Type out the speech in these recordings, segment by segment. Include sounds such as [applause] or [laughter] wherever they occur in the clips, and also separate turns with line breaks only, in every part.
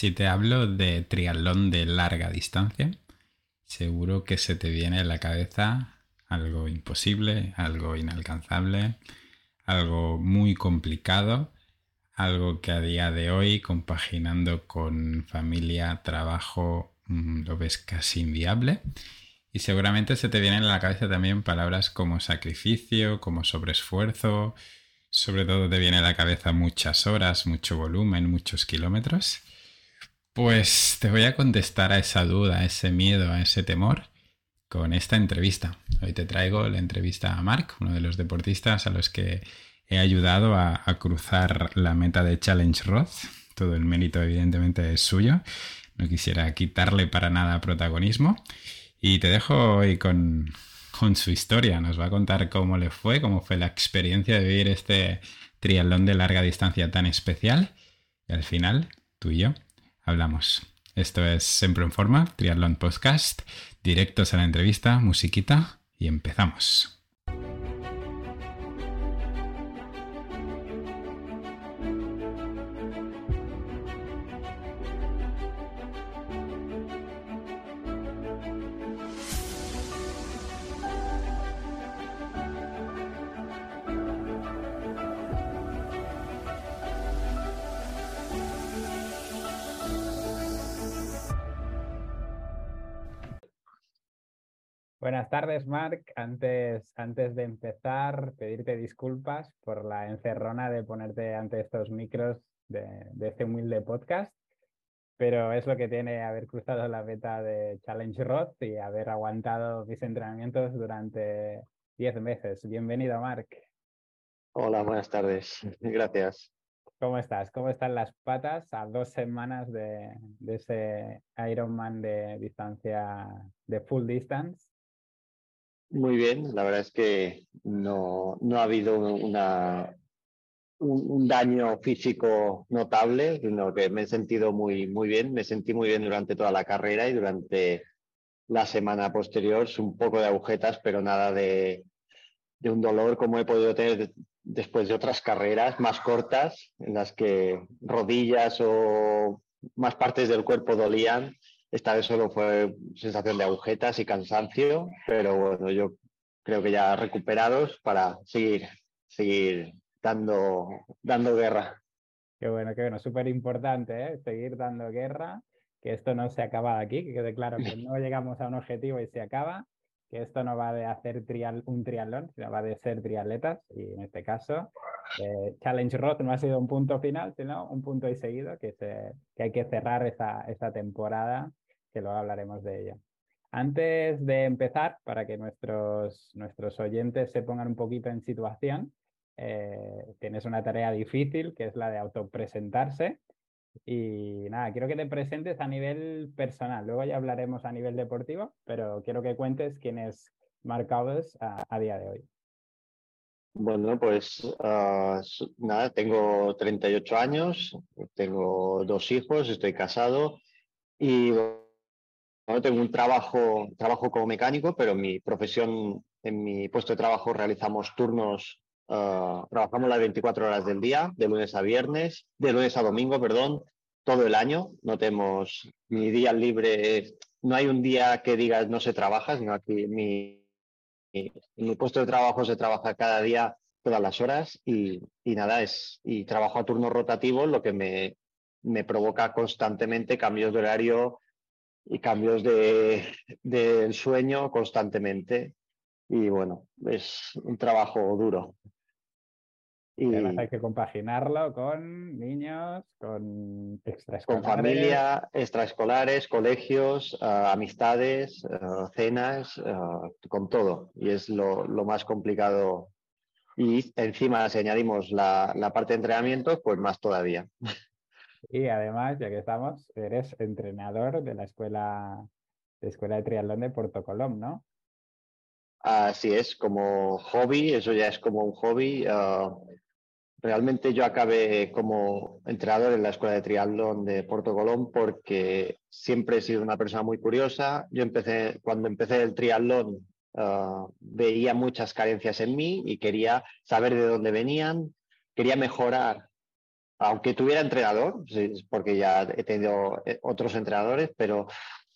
Si te hablo de triatlón de larga distancia, seguro que se te viene a la cabeza algo imposible, algo inalcanzable, algo muy complicado, algo que a día de hoy, compaginando con familia, trabajo, mm, lo ves casi inviable. Y seguramente se te vienen a la cabeza también palabras como sacrificio, como sobreesfuerzo, sobre todo te viene a la cabeza muchas horas, mucho volumen, muchos kilómetros. Pues te voy a contestar a esa duda, a ese miedo, a ese temor con esta entrevista. Hoy te traigo la entrevista a Mark, uno de los deportistas a los que he ayudado a, cruzar la meta de Challenge Roth. Todo el mérito evidentemente es suyo. No quisiera quitarle para nada protagonismo. Y te dejo hoy con, con su historia. Nos va a contar cómo le fue, cómo fue la experiencia de vivir este triatlón de larga distancia tan especial. Y al final, tú y yo hablamos. Esto es Siempre en Forma, Triatlón Podcast, directos a la entrevista, musiquita y empezamos.
Tardes, Marc. Antes, antes de empezar, pedirte disculpas por la encerrona de ponerte ante estos micros de, este humilde podcast, pero es lo que tiene haber cruzado la meta de Challenge Roth y haber aguantado mis entrenamientos durante 10 meses. Bienvenido, Marc.
Hola, buenas tardes. [laughs] Gracias.
¿Cómo estás? ¿Cómo están las patas a dos semanas de, de ese Ironman de distancia, de full distance?
Muy bien, la verdad es que no, no ha habido una, un, daño físico notable, sino que me he sentido muy, muy bien, me sentí muy bien durante toda la carrera y durante la semana posterior, un poco de agujetas, pero nada de, de un dolor como he podido tener después de otras carreras más cortas, en las que rodillas o más partes del cuerpo dolían esta vez solo fue sensación de agujetas y cansancio, pero bueno, yo creo que ya recuperados para seguir, seguir dando, dando guerra.
Qué bueno, qué bueno, súper importante, ¿eh? seguir dando guerra, que esto no se acaba aquí, que quede claro que no [laughs] llegamos a un objetivo y se acaba, que esto no va de hacer trial, un triatlón, sino va de ser triatletas, y en este caso eh, Challenge Roth no ha sido un punto final, sino un punto y seguido, que, se, que hay que cerrar esa, esa temporada que luego hablaremos de ella. Antes de empezar, para que nuestros, nuestros oyentes se pongan un poquito en situación, eh, tienes una tarea difícil que es la de autopresentarse. Y nada, quiero que te presentes a nivel personal. Luego ya hablaremos a nivel deportivo, pero quiero que cuentes quién es Mark a, día de hoy.
Bueno, pues ah, nada, tengo 38 años, tengo dos hijos, estoy casado y tengo un trabajo, trabajo como mecánico, pero en mi profesión, en mi puesto de trabajo realizamos turnos, ah, trabajamos las 24 horas del día, de lunes a viernes, de lunes a domingo, perdón, todo el año. No tenemos ni día libre, no hay un día que digas no se trabaja, sino aquí mi, en mi puesto de trabajo se trabaja cada día todas las horas y, y nada, es, y trabajo a turnos rotativos, lo que me, me provoca constantemente cambios de horario, y cambios de, del sueño constantemente. Y bueno, es un trabajo duro.
Y hay que compaginarlo con niños, con extraescolares.
Con familia, extraescolares, colegios, ah, amistades, ah, cenas, ah, con todo. Y es lo, lo, más complicado. Y encima, si añadimos la, la parte de entrenamiento, pues más todavía.
Y además, ya que estamos, eres entrenador de la escuela de, escuela de triatlón de Puerto Colom, ¿no?
Así es, como hobby, eso ya es como un hobby. Ah, realmente yo acabé como entrenador en la escuela de triatlón de Puerto Colón porque siempre he sido una persona muy curiosa. Yo empecé, cuando empecé el triatlón, ah, veía muchas carencias en mí y quería saber de dónde venían, quería mejorar aunque tuviera entrenador, porque ya he tenido eh, otros entrenadores, pero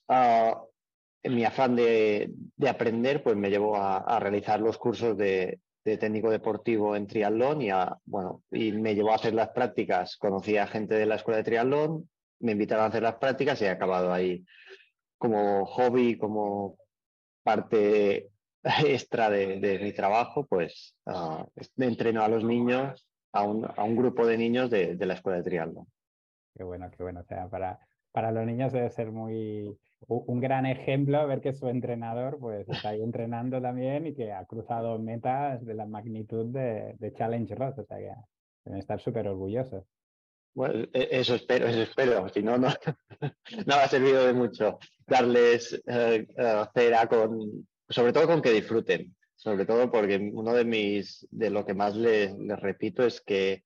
en mi afán de, aprender, pues me llevó a, realizar los cursos de, técnico deportivo en triatlón y, bueno, y me llevó a hacer las prácticas. Conocí a gente de la escuela de triatlón, me invitaron a hacer las prácticas y he acabado ahí como hobby, como parte [laughs] extra de, mi trabajo, pues uh, entreno a los niños, a un, a un grupo de niños de, de, la escuela de triatlón.
Qué bueno, qué bueno. O sea, para, para los niños debe ser muy un gran ejemplo ver que su entrenador pues está ahí entrenando también y que ha cruzado metas de la magnitud de, de Challenge Roth. O sea que deben estar súper orgullosos.
Bueno, e, eso espero, eso espero. Si no, no, [laughs] no ha servido de mucho darles eh, eh, cera con, sobre todo con que disfruten. Sobre todo porque uno de mis, de lo que más les, repito es que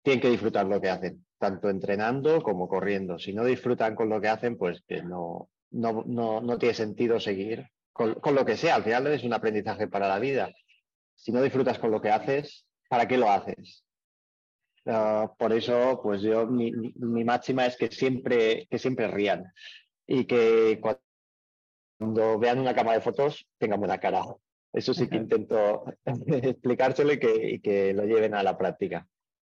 tienen que disfrutar lo que hacen, tanto entrenando como corriendo. Si no disfrutan con lo que hacen, pues que no, no, no, no tiene sentido seguir con, con, lo que sea. Al final es un aprendizaje para la vida. Si no disfrutas con lo que haces, ¿para qué lo haces? Ah, por eso, pues yo, mi, mi, máxima es que siempre, que siempre rían y que cuando vean una cámara de fotos tengan buena cara. Eso sí que intento [laughs] explicárselo y que, y que, lo lleven a la práctica.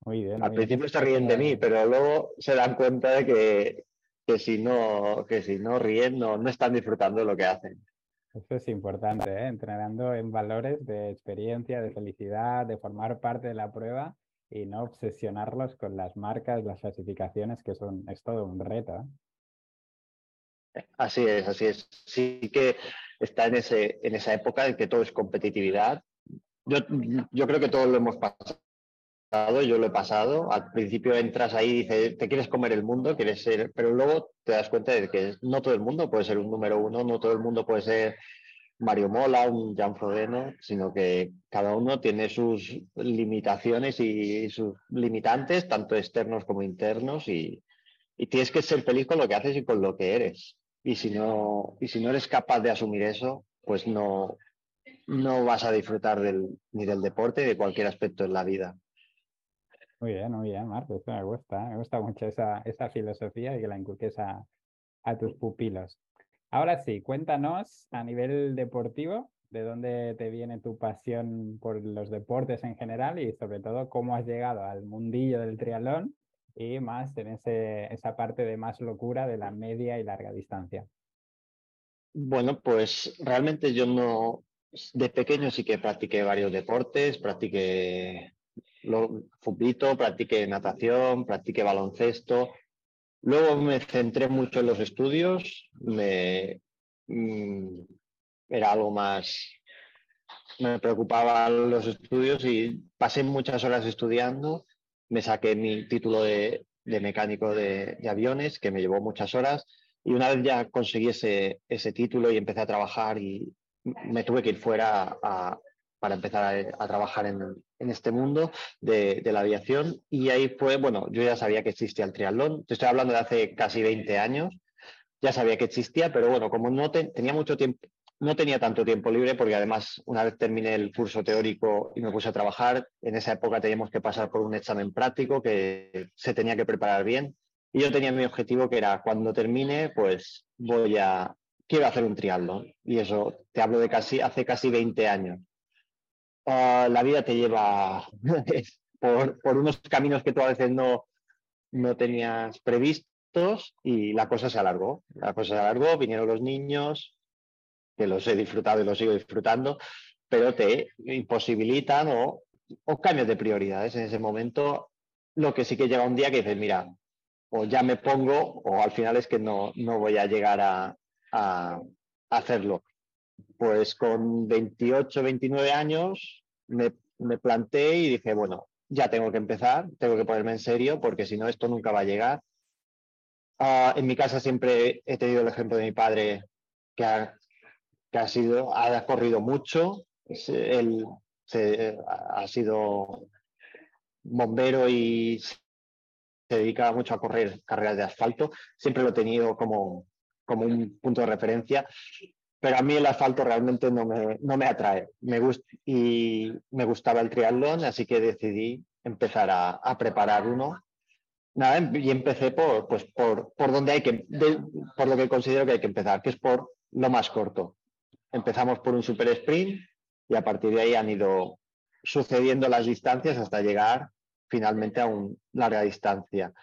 Muy bien,
Al principio se ríen de mí, pero luego se dan cuenta de que, que, si, no, que si no ríen no, no están disfrutando lo que hacen.
Eso es importante, ¿eh? entrenando en valores de experiencia, de felicidad, de formar parte de la prueba y no obsesionarlos con las marcas, las clasificaciones, que son, es todo un reto.
Así es, así es. Sí que está en, ese, en esa época en que todo es competitividad. Yo, yo creo que todos lo hemos pasado, yo lo he pasado. Al principio entras ahí y dices, te quieres comer el mundo, quieres ser, pero luego te das cuenta de que no todo el mundo puede ser un número uno, no todo el mundo puede ser Mario Mola, un Jan Frodeno, sino que cada uno tiene sus limitaciones y sus limitantes, tanto externos como internos, y, tienes que ser feliz con lo que haces y con lo que eres. Y si no, y si no eres capaz de asumir eso, pues no, no vas a disfrutar del, ni del deporte ni de cualquier aspecto en la vida.
Muy bien, muy bien, Marco, me gusta, me gusta mucho esa, esa filosofía y que la inculques a, a tus pupilos. Ahora sí, cuéntanos a nivel deportivo, de dónde te viene tu pasión por los deportes en general y sobre todo cómo has llegado al mundillo del triatlón y más en esa parte de más locura de la media y larga distancia.
Bueno, pues realmente yo no, de pequeño sí que practiqué varios deportes, practiqué fútbol, practiqué natación, practiqué baloncesto, Luego me centré mucho en los estudios, me, mm, era algo más, me preocupaban los estudios y pasé muchas horas estudiando, me saqué mi título de, mecánico de, aviones, que me llevó muchas horas, y una vez ya conseguí ese, título y empecé a trabajar y me tuve que ir fuera para empezar a, trabajar en, este mundo de, la aviación. Y ahí fue, bueno, yo ya sabía que existía el triatlón. Te estoy hablando de hace casi 20 años. Ya sabía que existía, pero bueno, como no tenía mucho tiempo, no tenía tanto tiempo libre, porque además una vez terminé el curso teórico y me puse a trabajar, en esa época teníamos que pasar por un examen práctico que se tenía que preparar bien. Y yo tenía mi objetivo que era cuando termine, pues voy a, quiero hacer un triatlón. Y eso te hablo de casi, hace casi 20 años. Ah, la vida te lleva [laughs] por, por, unos caminos que tú a veces no, no tenías previstos y la cosa se alargó. La cosa se alargó, vinieron los niños, que los he disfrutado y los sigo disfrutando, pero te imposibilitan o, o cambios de prioridades en ese momento. Lo que sí que llega un día que dices, mira, o ya me pongo o al final es que no, no voy a llegar a, hacerlo pues con 28, 29 años me, planté y dije, bueno, ya tengo que empezar, tengo que ponerme en serio porque si no esto nunca va a llegar. Ah, en mi casa siempre he tenido el ejemplo de mi padre que ha, que ha sido, ha corrido mucho, él ha sido bombero y se dedica mucho a correr carreras de asfalto. Siempre lo he tenido como, como un punto de referencia pero a mí el asfalto realmente no me, no me atrae. Me y me gustaba el triatlón, así que decidí empezar a, preparar uno. nada, y empecé por, pues por, por donde hay que, por lo que considero que hay que empezar, que es por lo más corto. Empezamos por un super sprint y a partir de ahí han ido sucediendo las distancias hasta llegar finalmente a una larga distancia.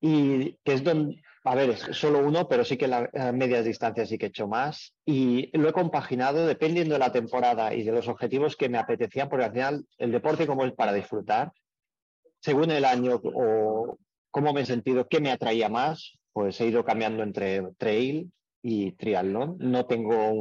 Y que es donde, a ver, es solo uno, pero sí que la medias distancias sí que he hecho más. Y lo he compaginado dependiendo de la temporada y de los objetivos que me apetecían, porque al final el deporte como es para disfrutar, según el año o cómo me he sentido, qué me atraía más, pues he ido cambiando entre trail y triatlón. No tengo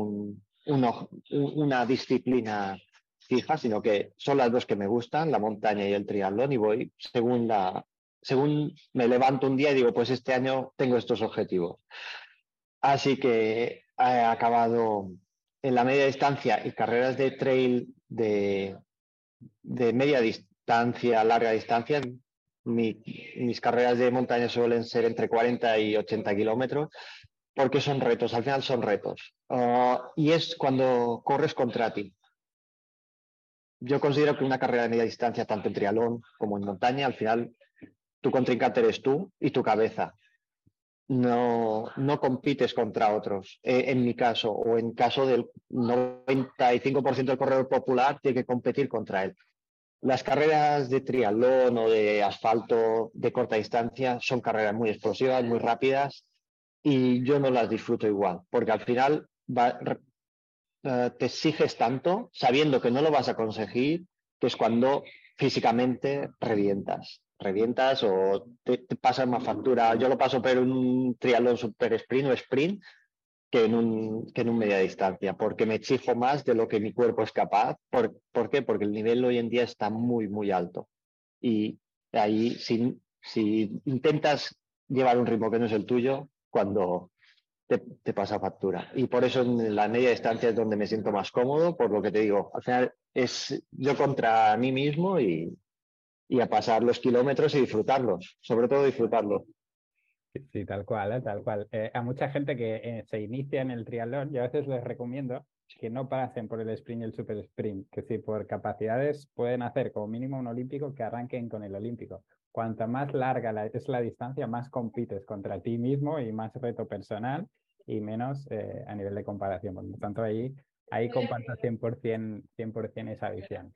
una disciplina fija, sino que son las dos que me gustan, la montaña y el triatlón, y voy según la, según me levanto un día y digo, pues este año tengo estos objetivos. Así que he acabado en la media distancia y carreras de trail de, de media distancia, larga distancia. mis carreras de montaña suelen ser entre 40 y 80 kilómetros porque son retos, al final son retos. Ah, y es cuando corres contra ti. Yo considero que una carrera de media distancia, tanto en trialón como en montaña, al final tu contrincante eres tú y tu cabeza. No, no compites contra otros. Eh, en mi caso, o en caso del 95% del corredor popular, tiene que competir contra él. Las carreras de triatlón o de asfalto de corta distancia son carreras muy explosivas, muy rápidas, y yo no las disfruto igual, porque al final eh, te exiges tanto sabiendo que no lo vas a conseguir, que es cuando físicamente revientas revientas o te, pasas más factura. Yo lo paso por un triatlón super sprint o sprint que en un, que en un media distancia, porque me exijo más de lo que mi cuerpo es capaz. ¿Por, ¿por qué? Porque el nivel hoy en día está muy, muy alto. Y ahí, si, si intentas llevar un ritmo que no es el tuyo, cuando te, pasa factura. Y por eso en la media distancia es donde me siento más cómodo, por lo que te digo, al final es yo contra mí mismo y, y a pasar los kilómetros y disfrutarlos, sobre todo disfrutarlos.
Sí, tal cual, ¿eh? tal cual. Eh, a mucha gente que eh, se inicia en el triatlón, yo a veces les recomiendo que no pasen por el sprint y el super sprint, que si por capacidades pueden hacer como mínimo un olímpico, que arranquen con el olímpico. Cuanto más larga es la distancia, más compites contra ti mismo y más reto personal y menos a nivel de comparación. Por lo tanto, ahí, ahí comparto 100%, 100 esa visión.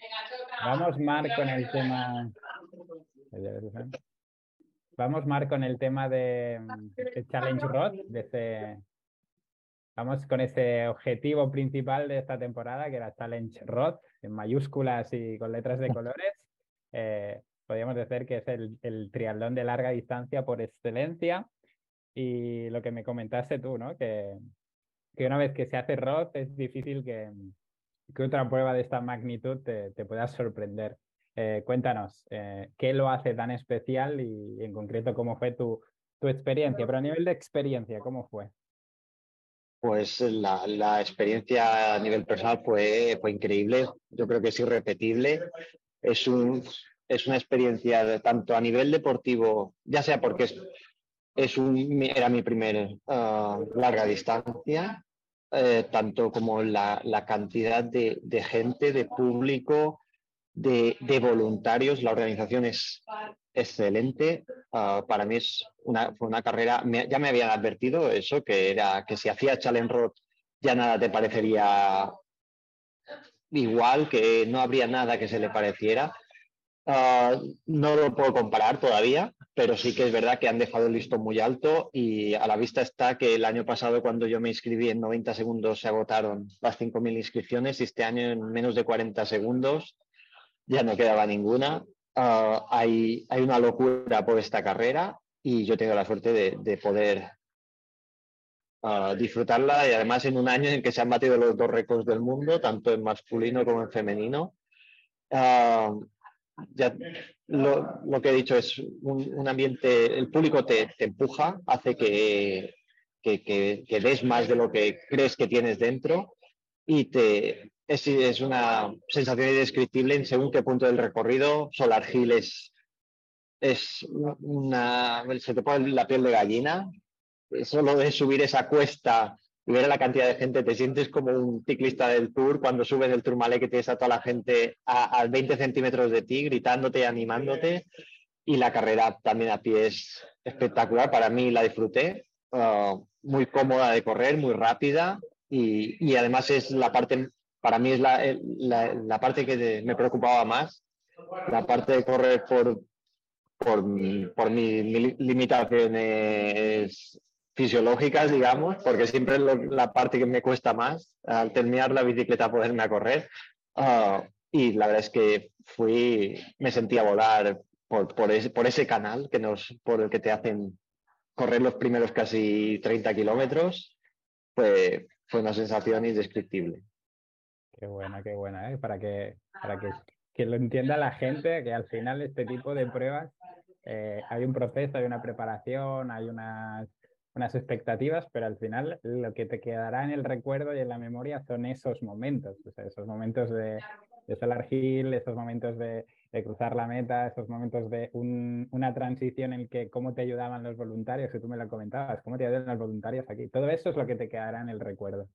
Vamos, Mar, con el tema. Vamos, Mar, con el tema de, Challenge Rod, de Vamos con ese objetivo principal de esta temporada, que era Challenge Rod, en mayúsculas y con letras de colores. Eh, podríamos decir que es el, el, triatlón de larga distancia por excelencia. Y lo que me comentaste tú, ¿no? Que, que una vez que se hace Rod es difícil que, que otra prueba de esta magnitud te, te pueda sorprender. Eh, cuéntanos, eh, ¿qué lo hace tan especial y, en concreto cómo fue tu, tu, experiencia? Pero a nivel de experiencia, ¿cómo fue?
Pues la, la experiencia a nivel personal fue, fue increíble. Yo creo que es irrepetible. Es, un, es una experiencia tanto a nivel deportivo, ya sea porque es, es un, era mi primer ah, larga distancia, eh, tanto como la, cantidad de, gente, de público, de, voluntarios. La organización es excelente. Ah, para mí es una, fue una carrera, ya me habían advertido eso, que era que si hacía Challenge Road ya nada te parecería igual, que no habría nada que se le pareciera. Ah, no lo puedo comparar todavía, pero sí que es verdad que han dejado el listón muy alto y a la vista está que el año pasado cuando yo me inscribí en 90 segundos se agotaron las 5.000 inscripciones y este año en menos de 40 segundos ya no quedaba ninguna. Ah, hay, hay, una locura por esta carrera y yo tengo la suerte de, poder ah, disfrutarla y además en un año en que se han batido los dos récords del mundo, tanto en masculino como en femenino lo, que he dicho es un, ambiente, el público te, empuja, hace que, que, des más de lo que crees que tienes dentro y te, es, es una sensación indescriptible en según qué punto del recorrido. Solar Hill es, es una, se te pone la piel de gallina. Solo de subir esa cuesta y ver a la cantidad de gente, te sientes como un ciclista del Tour cuando subes el Tourmalet que tienes a toda la gente a, 20 centímetros de ti, gritándote animándote. y la carrera también a pie es espectacular. Para mí la disfruté, ah, muy cómoda de correr, muy rápida y, y, además es la parte, para mí es la, la, la parte que me preocupaba más, la parte de correr por, por, por mis limitaciones fisiológicas, digamos, porque siempre es la parte que me cuesta más al terminar la bicicleta poderme a correr. Ah, y la verdad es que fui, me sentía volar por, por, por ese canal que nos, por el que te hacen correr los primeros casi 30 kilómetros, pues fue una sensación indescriptible.
Qué buena, qué buena, ¿eh? para, que, para que, que, lo entienda la gente, que al final este tipo de pruebas eh, hay un proceso, hay una preparación, hay unas, unas expectativas, pero al final lo que te quedará en el recuerdo y en la memoria son esos momentos, o sea, esos momentos de, de Solar Hill, esos momentos de, de, cruzar la meta, esos momentos de un, una transición en que cómo te ayudaban los voluntarios, que tú me lo comentabas, cómo te ayudan los voluntarios aquí. Todo eso es lo que te quedará en el recuerdo.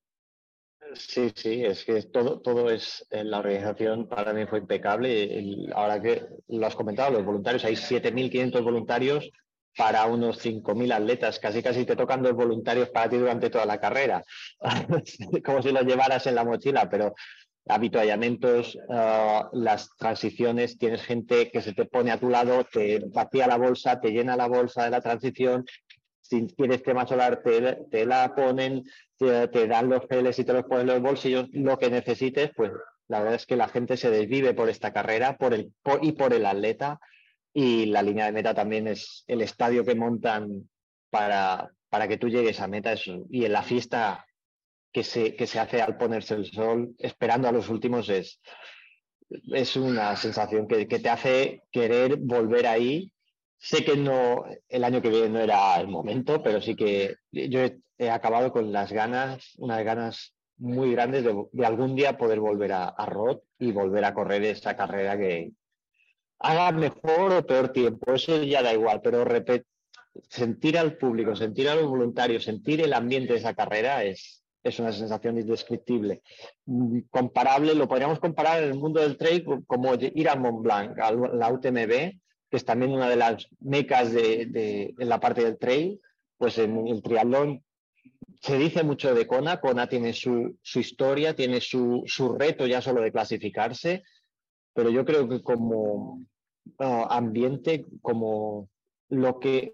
Sí, sí, es que todo, todo es, eh, la organización para mí fue impecable. ahora que lo has comentado, los voluntarios, hay 7.500 voluntarios para unos 5.000 atletas, casi casi te tocan dos voluntarios para ti durante toda la carrera, [laughs] como si los llevaras en la mochila, pero habituallamientos, uh, las transiciones, tienes gente que se te pone a tu lado, te vacía la bolsa, te llena la bolsa de la transición, si quieres tema solar te, te la ponen, te, dan los geles y te los ponen en los bolsillos, lo que necesites, pues la verdad es que la gente se desvive por esta carrera por el, y por el atleta y la línea de meta también es el estadio que montan para, para que tú llegues a meta y en la fiesta que se, que se hace al ponerse el sol esperando a los últimos es, es una sensación que, que te hace querer volver ahí. Sé que no, el año que viene no era el momento, pero sí que yo he, acabado con las ganas, unas ganas muy grandes de, algún día poder volver a, a Rod y volver a correr esa carrera que haga mejor o peor tiempo, eso ya da igual, pero sentir al público, sentir a los voluntarios, sentir el ambiente de esa carrera es, es una sensación indescriptible. Comparable, lo podríamos comparar en el mundo del trail como ir a Mont Blanc, a la UTMB, que es también una de las mecas de, la parte del trail, pues en el triatlón se dice mucho de Kona, Kona tiene su, historia, tiene su, reto ya solo de clasificarse, pero yo creo que como ah, ambiente, como lo que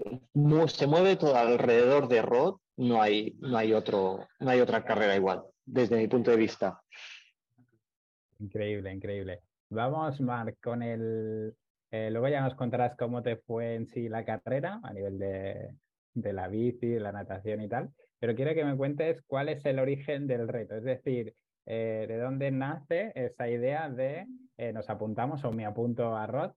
se mueve todo alrededor de Rod, no hay, no, hay otro, no hay otra carrera igual, desde mi punto de vista.
Increíble, increíble. Vamos, Marc, con el, eh, luego ya nos contarás cómo te fue en sí la carrera a nivel de, de la bici, la natación y tal, pero quiero que me cuentes cuál es el origen del reto, es decir, eh, de dónde nace esa idea de eh, nos apuntamos o me apunto a Rod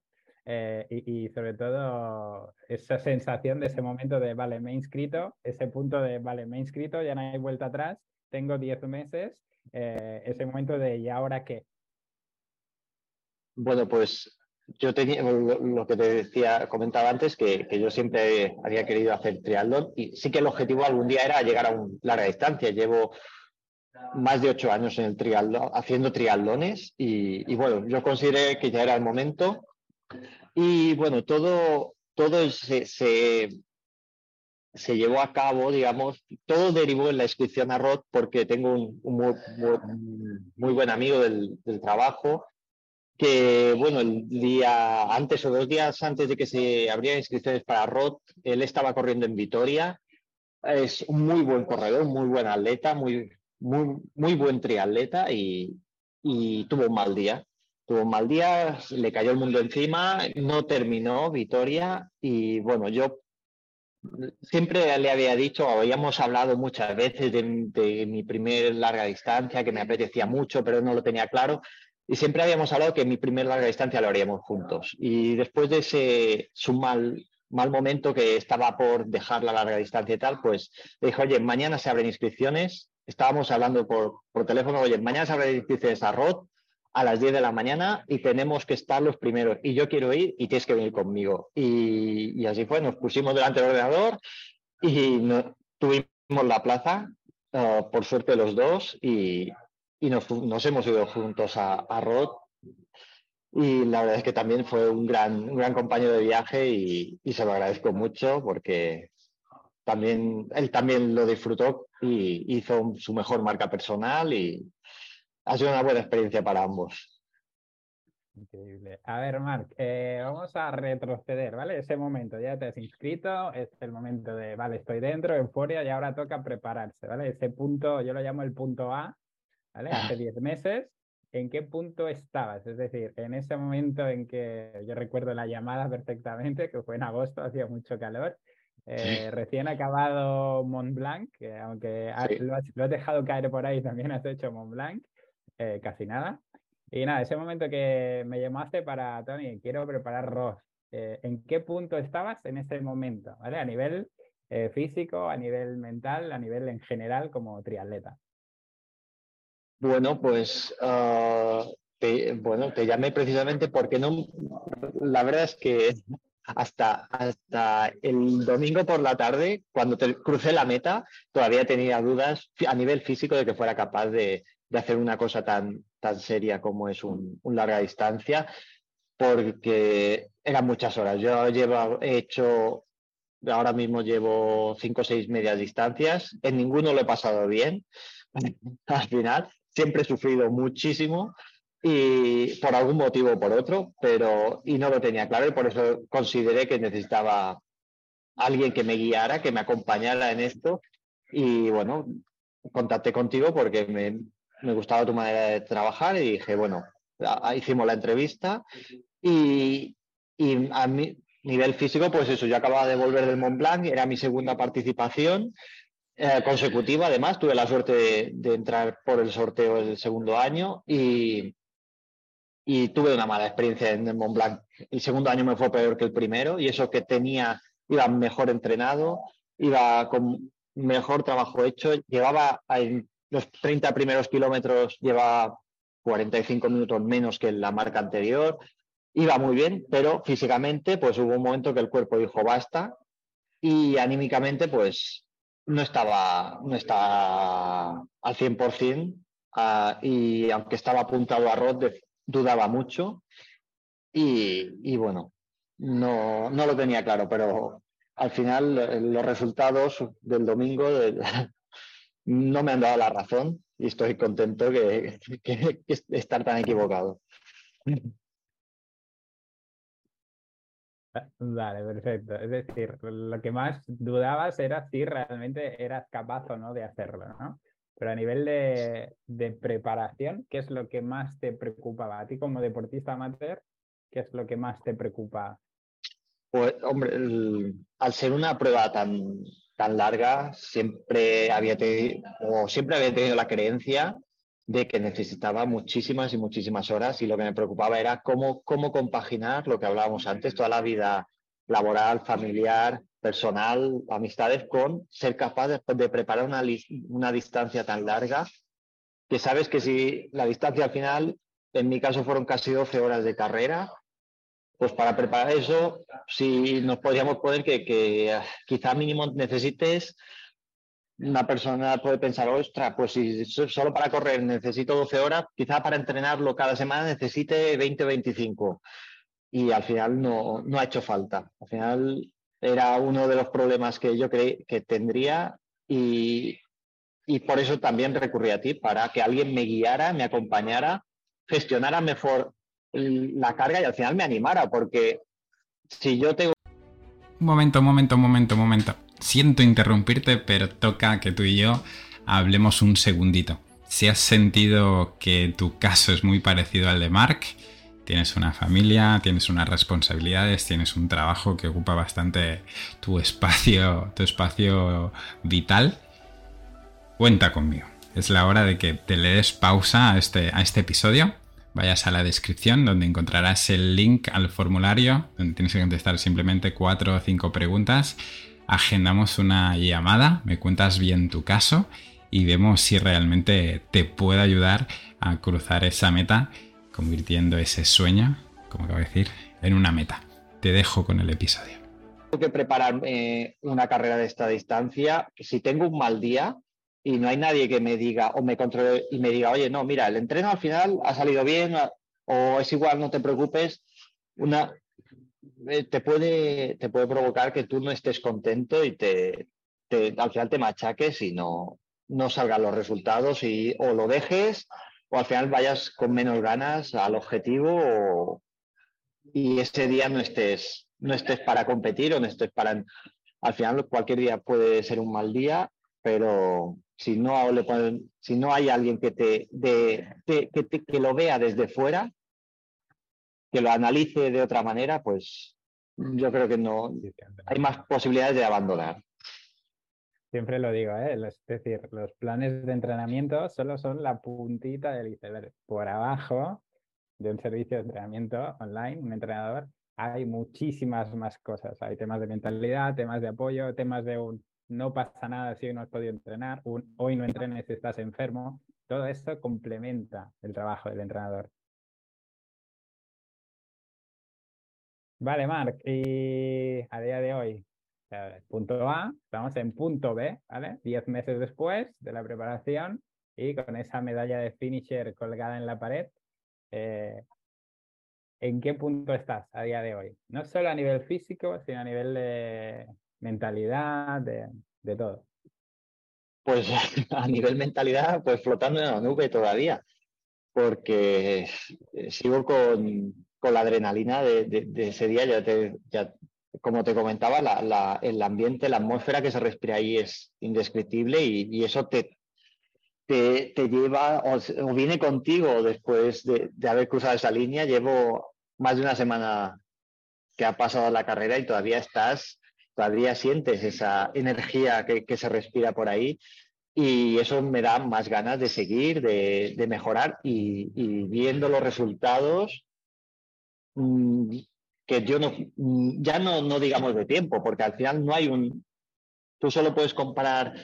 y, y, sobre todo esa sensación de ese momento de vale, me he inscrito, ese punto de vale, me he inscrito, ya no hay vuelta atrás, tengo 10 meses, ese momento de ¿y ahora qué?
Bueno, pues yo tenía lo, que te decía, comentaba antes, que, yo siempre había querido hacer triatlón y sí que el objetivo algún día era llegar a una larga distancia. Llevo más de ocho años en el triatlón, haciendo triatlones y, bueno, yo consideré que ya era el momento y bueno, todo, todo se, se, llevó a cabo, digamos, todo derivó en la inscripción a ROT porque tengo un, muy, buen amigo del, del trabajo que, bueno, el día antes o dos días antes de que se abrieran inscripciones para ROT, él estaba corriendo en Vitoria. Es un muy buen corredor, muy buen atleta, muy, muy, muy buen triatleta y, y tuvo un mal día. Tuvo un mal día, le cayó el mundo encima, no terminó Vitoria y bueno, yo siempre le había dicho, habíamos hablado muchas veces de, mi primer larga distancia, que me apetecía mucho, pero no lo tenía claro. Y siempre habíamos hablado que mi primer larga distancia lo haríamos juntos. Y después de ese su mal, mal momento que estaba por dejar la larga distancia y tal, pues le oye, mañana se abren inscripciones. Estábamos hablando por, por teléfono, oye, mañana se abren inscripciones a ROT a las 10 de la mañana y tenemos que estar los primeros. Y yo quiero ir y tienes que venir conmigo. Y, y así fue, nos pusimos delante del ordenador y tuvimos la plaza, uh, por suerte los dos, y, y nos, hemos ido juntos a, a Rod. y la verdad es que también fue un gran, un gran compañero de viaje y, se lo agradezco mucho porque también, él también lo disfrutó y hizo su mejor marca personal y ha sido una buena experiencia para ambos.
Increíble. A ver, Marc, eh, vamos a retroceder, ¿vale? Ese momento, ya te has inscrito, es el momento de, vale, estoy dentro, euforia, y ahora toca prepararse, ¿vale? Ese punto, yo lo llamo el punto A, ¿vale? Hace 10 [laughs] meses, ¿en qué punto estabas? Es decir, en ese momento en que yo recuerdo la llamada perfectamente, que fue en agosto, hacía mucho calor, eh, recién acabado Mont Blanc, que aunque lo, has, dejado caer por ahí, [laughs] también has hecho Mont Blanc, eh, casi nada. Y nada, ese momento que me llamaste para, Tony, quiero preparar Ross. Eh, ¿En qué punto estabas en ese momento? ¿Vale? A nivel físico, a nivel mental, a nivel en general como triatleta.
Bueno, pues ah, te, bueno, te llamé precisamente porque no, la verdad es que hasta, hasta el domingo por la tarde, cuando te crucé la meta, todavía tenía dudas a nivel físico de que fuera capaz de, de hacer una cosa tan, tan seria como es un, larga distancia, porque eran muchas horas. Yo llevo, he hecho, ahora mismo llevo cinco o seis medias distancias, en ninguno lo he pasado bien [laughs] al final, siempre he sufrido muchísimo y por algún motivo o por otro, pero y no lo tenía claro y por eso consideré que necesitaba alguien que me guiara, que me acompañara en esto. Y bueno, contacté contigo porque me, me gustaba tu manera de trabajar y dije, bueno, hicimos la entrevista y, a mi nivel físico, pues eso, yo acababa de volver del Mont Blanc, era mi segunda participación eh, consecutiva, además, tuve la suerte de, entrar por el sorteo del segundo año y, y tuve una mala experiencia en el Mont Blanc. El segundo año me fue peor que el primero y eso que tenía, iba mejor entrenado, iba con mejor trabajo hecho, llevaba los 30 primeros kilómetros lleva 45 minutos menos que la marca anterior. Iba muy bien, pero físicamente pues hubo un momento que el cuerpo dijo basta y anímicamente pues no estaba, no estaba al 100% ah, y aunque estaba apuntado a Rod dudaba mucho y, y bueno, no, no, lo tenía claro, pero al final eh, los resultados del domingo [laughs] no me han dado la razón y estoy contento [laughs] que, estar tan equivocado.
Vale, perfecto. Es decir, lo que más dudabas era si realmente eras capaz o no de hacerlo, ¿no? Pero a nivel de, preparación, ¿qué es lo que más te preocupaba? A ti como deportista amateur, ¿qué es lo que más te preocupa?
Pues, hombre, al ser una prueba tan, tan larga, siempre había, tenido, o siempre había tenido la creencia de que necesitaba muchísimas y muchísimas horas y lo que me preocupaba era cómo, cómo compaginar lo que hablábamos antes, toda la vida laboral, familiar, personal, amistades, con ser capaz de, preparar una, distancia tan larga que sabes que si la distancia al final, en mi caso fueron casi 12 horas de carrera, pues para preparar eso, si nos podríamos poner que, que ah, quizá mínimo necesites, una persona puede pensar, ostras, pues si solo para correr necesito 12 horas, quizá para entrenarlo cada semana necesite 20 o 25. Y al final no, no ha hecho falta. Al final era uno de los problemas que yo creí que tendría y, y por eso también recurrí a ti, para que alguien me guiara, me acompañara, gestionara mejor la carga y al final me animara, porque si yo tengo...
Un momento, un momento, un momento, un momento. Siento interrumpirte, pero toca que tú y yo hablemos un segundito. Si has sentido que tu caso es muy parecido al de Mark, tienes una familia, tienes unas responsabilidades, tienes un trabajo que ocupa bastante tu espacio, tu espacio vital, cuenta conmigo. Es la hora de que te le des pausa a este, a este episodio vayas a la descripción donde encontrarás el link al formulario donde tienes que contestar simplemente cuatro o cinco preguntas. Agendamos una llamada, me cuentas bien tu caso y vemos si realmente te puede ayudar a cruzar esa meta, convirtiendo ese sueño, como acabo de decir, en una meta. Te dejo con el episodio.
Tengo que preparar una carrera de esta distancia. Si tengo un mal día, y no hay nadie que me diga o me controle y me diga, oye, no, mira, el entreno al final ha salido bien, o es igual, no te preocupes, una, eh, te, puede, te puede provocar que tú no estés contento y te, al final te machaques y no, no salgan los resultados y o lo dejes o al final vayas con menos ganas al objetivo y ese día no estés, no estés para competir o no estés para... Al final cualquier día puede ser un mal día, pero si no, le si no hay alguien que, te, de, que, que lo vea desde fuera, que lo analice de otra manera, pues yo creo que no hay más posibilidades de abandonar.
Siempre lo digo, ¿eh? es decir, los planes de entrenamiento solo son la puntita del iceberg. Por abajo de un servicio de entrenamiento online, un entrenador, hay muchísimas más cosas. Hay temas de mentalidad, temas de apoyo, temas de un no pasa nada si hoy no has podido entrenar, un hoy no entrenes si estás enfermo. Todo esto complementa el trabajo del entrenador. Vale, Marc, y a día de hoy, punto A, estamos en punto B, ¿vale? Diez meses después de la preparación y con esa medalla de finisher colgada en la pared, eh, ¿en qué punto estás a día de hoy? No solo a nivel físico, sino a nivel de mentalidad, de, de todo.
Pues [laughs] a nivel mentalidad, pues flotando en la nube todavía, porque eh, sigo con, con la adrenalina de, ese día, ya, te, ya como te comentaba, el ambiente, la atmósfera que se respira ahí es indescriptible y, eso te, te, lleva o, viene contigo después de, haber cruzado esa línea. Llevo más de una semana que ha pasado la carrera y todavía estás, todavía sientes esa energía que, se respira por ahí y eso me da más ganas de seguir, de, mejorar y, y, viendo los resultados mm, que yo no, ya no, no digamos de tiempo, porque al final no hay un, tú solo puedes comparar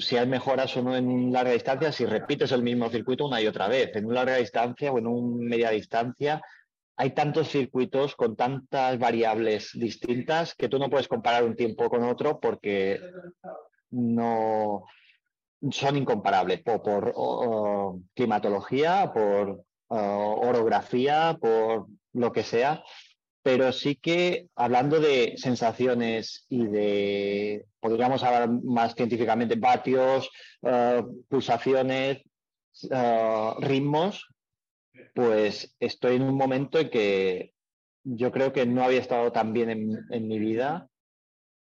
si hay mejoras o no en larga distancia si repites el mismo circuito una y otra vez. En una larga distancia o en una media distancia hay tantos circuitos con tantas variables distintas que tú no puedes comparar un tiempo con otro porque no son incomparables por, climatología, por orografía, por lo que sea pero sí que hablando de sensaciones y de, podríamos hablar más científicamente, vatios, eh, pulsaciones, eh, ritmos, pues estoy en un momento en que yo creo que no había estado tan bien en, mi vida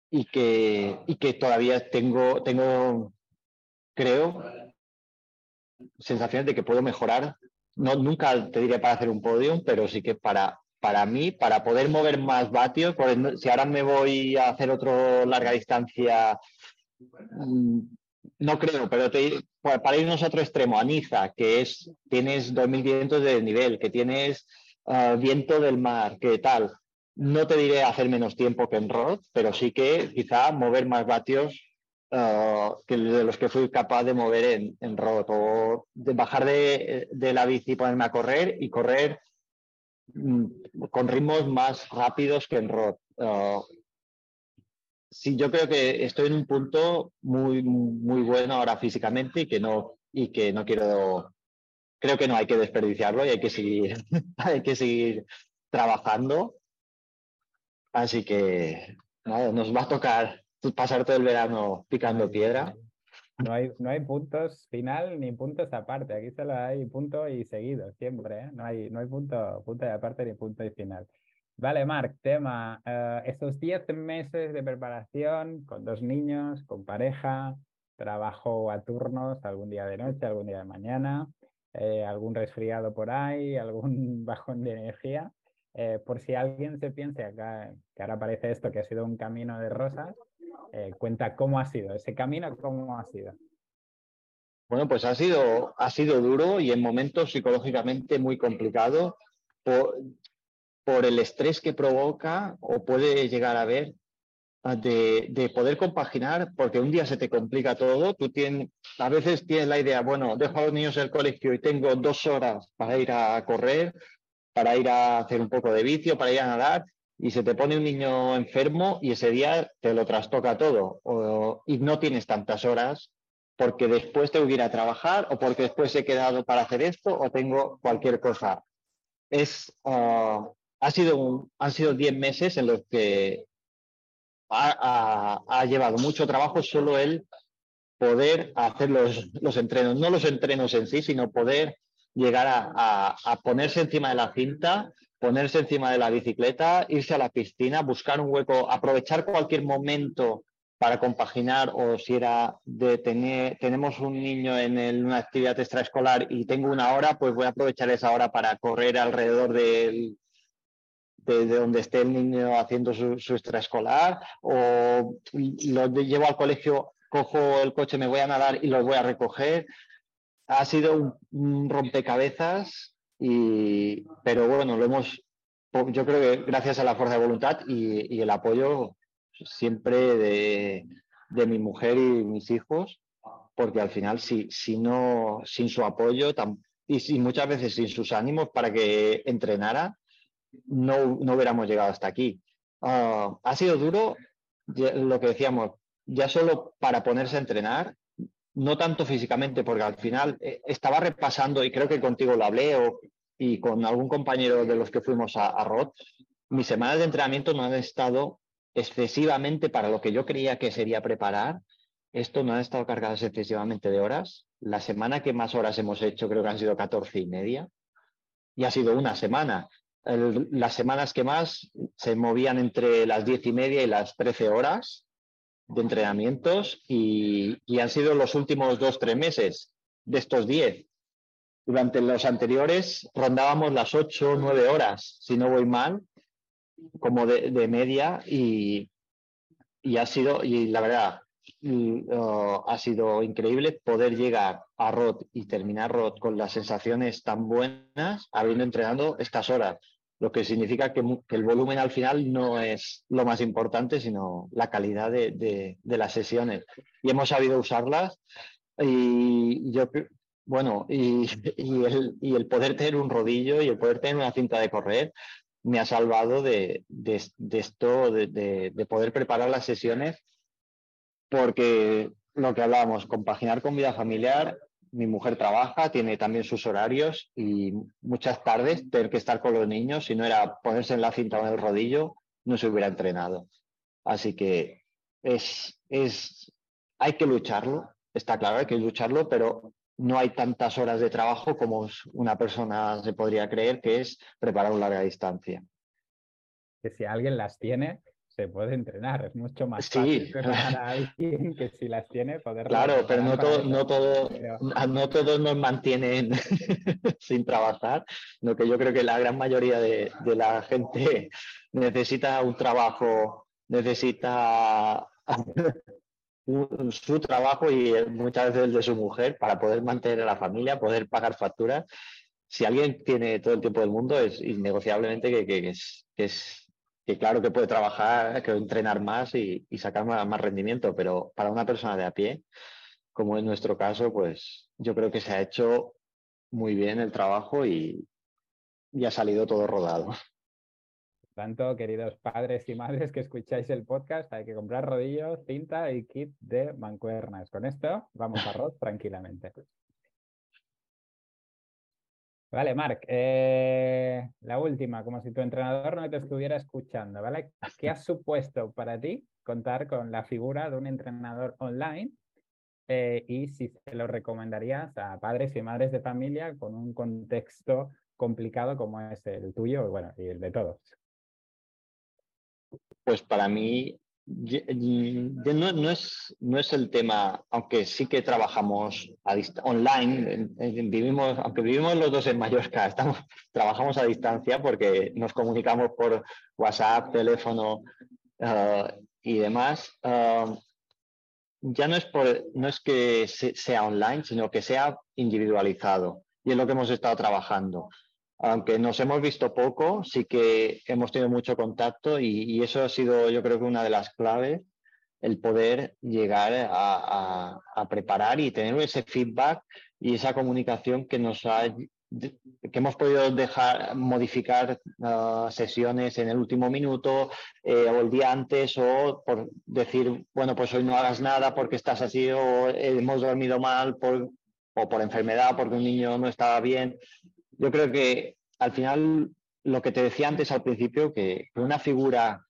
y que, y que todavía tengo, tengo, creo, sensaciones de que puedo mejorar. No, nunca te diré para hacer un podium, pero sí que para para mí, para poder mover más vatios, si ahora me voy a hacer otro larga distancia, mm, no creo, pero para irnos a otro extremo, a Niza, que es, tienes 2.500 de nivel, que tienes ah, viento del mar, que tal, no te diré hacer menos tiempo que en Rod, pero sí que quizá mover más vatios ah, que de los que fui capaz de mover en, en Rod, o de bajar de, de la bici y ponerme a correr y correr con ritmos más rápidos que en rock. Ah, sí, yo creo que estoy en un punto muy, muy bueno ahora físicamente y que no, y que no quiero, creo que no hay que desperdiciarlo y hay que seguir, [laughs] hay que seguir trabajando. Así que nada, nos va a tocar pasar todo el verano picando piedra.
No hay, no hay puntos final ni puntos aparte. Aquí solo hay punto y seguido, siempre. ¿eh? No, hay, no hay punto, punto aparte ni punto y final. Vale, Marc, tema. Uh, estos 10 meses de preparación con dos niños, con pareja, trabajo a turnos, algún día de noche, algún día de mañana, eh, algún resfriado por ahí, algún [laughs] bajón de energía. Eh, por si alguien se piensa acá, que ahora parece esto que ha sido un camino de rosas, eh, cuenta cómo ha sido ese camino, cómo ha sido.
Bueno, pues ha sido, ha sido duro y en momentos psicológicamente muy complicado por, el estrés que provoca o puede llegar a ah, de, de, poder compaginar, porque un día se te complica todo, tú tienes, a veces tienes la idea, bueno, dejo a los niños en el colegio y tengo dos horas para ir a correr, para ir a hacer un poco de vicio, para ir a nadar, y se te pone un niño enfermo y ese día te lo trastoca todo y no tienes tantas horas porque después tengo que ir trabajar o porque después he quedado para hacer esto o tengo cualquier cosa. es, ah, ha sido han sido 10 meses en los que ha, llevado mucho trabajo solo él poder hacer los, los, entrenos, no los entrenos en sí, sino poder llegar a, a, ponerse encima de la cinta, ponerse encima de la bicicleta, irse a la piscina, buscar un hueco, aprovechar cualquier momento para compaginar o si era de tener, tenemos un niño en una actividad extraescolar y tengo una hora, pues voy a aprovechar esa hora para correr alrededor del, de, donde esté el niño haciendo su, extraescolar o lo llevo al colegio, cojo el coche, me voy a nadar y los voy a recoger. Ha sido un, rompecabezas, y, pero bueno, lo hemos, yo creo que gracias a la fuerza de voluntad y, y el apoyo siempre de, mi mujer y mis hijos, porque al final, si, si no, sin su apoyo y, muchas veces sin sus ánimos para que entrenara, no, no hubiéramos llegado hasta aquí. Ah, ha sido duro lo que decíamos, ya solo para ponerse a entrenar, no tanto físicamente, porque al final eh, estaba repasando, y creo que contigo lo hablé, o, y con algún compañero de los que fuimos a, a Rod, mis semanas de entrenamiento no han estado excesivamente para lo que yo creía que sería preparar. Esto no ha estado cargado excesivamente de horas. La semana que más horas hemos hecho creo que han sido 14 y media. Y ha sido una semana. las semanas que más se movían entre las 10 y media y las 13 horas de entrenamientos y, han sido los últimos dos, tres meses de estos 10. Durante los anteriores rondábamos las 8 o 9 horas, si no voy mal, como de, media y, y, ha sido, y la verdad, uh, ha sido increíble poder llegar a Rod y terminar Rod con las sensaciones tan buenas habiendo entrenado estas horas, lo que significa que, el volumen al final no es lo más importante, sino la calidad de, de, las sesiones. Y hemos sabido usarlas y yo bueno, [laughs] y, el, y, el, poder tener un rodillo y el poder tener una cinta de correr me ha salvado de, esto, de, poder preparar las sesiones, porque lo que hablábamos, compaginar con vida familiar, mi mujer trabaja, tiene también sus horarios y muchas tardes tener que estar con los niños, si no era ponerse en la cinta o en el rodillo, no se hubiera entrenado. Así que es, es, hay que lucharlo, está claro, hay que lucharlo, pero no hay tantas horas de trabajo como una persona se podría creer que es preparar una larga distancia.
Que si alguien las tiene, se puede entrenar. Es mucho más fácil entrenar [laughs] a alguien que si las tiene poder.
Claro, pero no, todo, no, todo, no todos nos mantienen [laughs] sin trabajar. Lo que yo creo que la gran mayoría de, de la gente [laughs] necesita un trabajo, necesita su trabajo y muchas veces el de su mujer para poder mantener a la familia, poder pagar facturas. Si alguien tiene todo el tiempo del mundo, es innegociablemente que, es, que, claro que puede trabajar, que entrenar más y, sacar más, rendimiento, pero para una persona de a pie, como en nuestro caso, pues yo creo que se ha hecho muy bien el trabajo y, y ha salido todo rodado
tanto, queridos padres y madres que escucháis el podcast, hay que comprar rodillos, cinta y kit de mancuernas. Con esto vamos a arroz tranquilamente. Vale, Marc, eh, la última, como si tu entrenador no te estuviera escuchando, ¿vale? ¿Qué ha supuesto para ti contar con la figura de un entrenador online eh, y si se lo recomendarías a padres y madres de familia con un contexto complicado como es el tuyo bueno, y el de todos?
Pues para mí no, es, no es el tema, aunque sí que trabajamos online, vivimos, aunque vivimos los dos en Mallorca, [laughs] estamos, trabajamos a distancia porque nos comunicamos por WhatsApp, teléfono ah, y demás. Ah, ya no es, por, no es que sea online, sino que sea individualizado. Y es lo que hemos estado trabajando aunque nos hemos visto poco, sí que hemos tenido mucho contacto y, eso ha sido yo creo que una de las claves, el poder llegar a, preparar y tener ese feedback y esa comunicación que nos ha que hemos podido dejar modificar ah, sesiones en el último minuto eh, o el día antes o por decir bueno pues hoy no hagas nada porque estás así o hemos dormido mal por, o por enfermedad porque un niño no estaba bien yo creo que al final, lo que te decía antes al principio, que una figura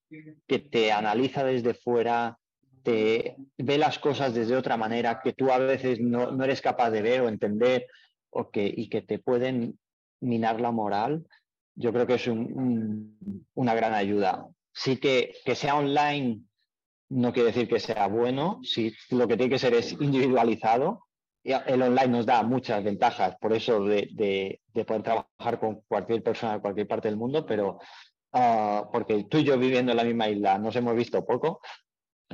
que te analiza desde fuera, te ve las cosas desde otra manera que tú a veces no, no eres capaz de ver o entender o que, y que te pueden minar la moral, yo creo que es una gran ayuda. Sí que, que sea online no quiere decir que sea bueno, sí, lo que tiene que ser es individualizado. El online nos da muchas ventajas, por eso de, de, poder trabajar con cualquier persona de cualquier parte del mundo, pero uh, porque tú y yo viviendo en la misma isla nos hemos visto poco,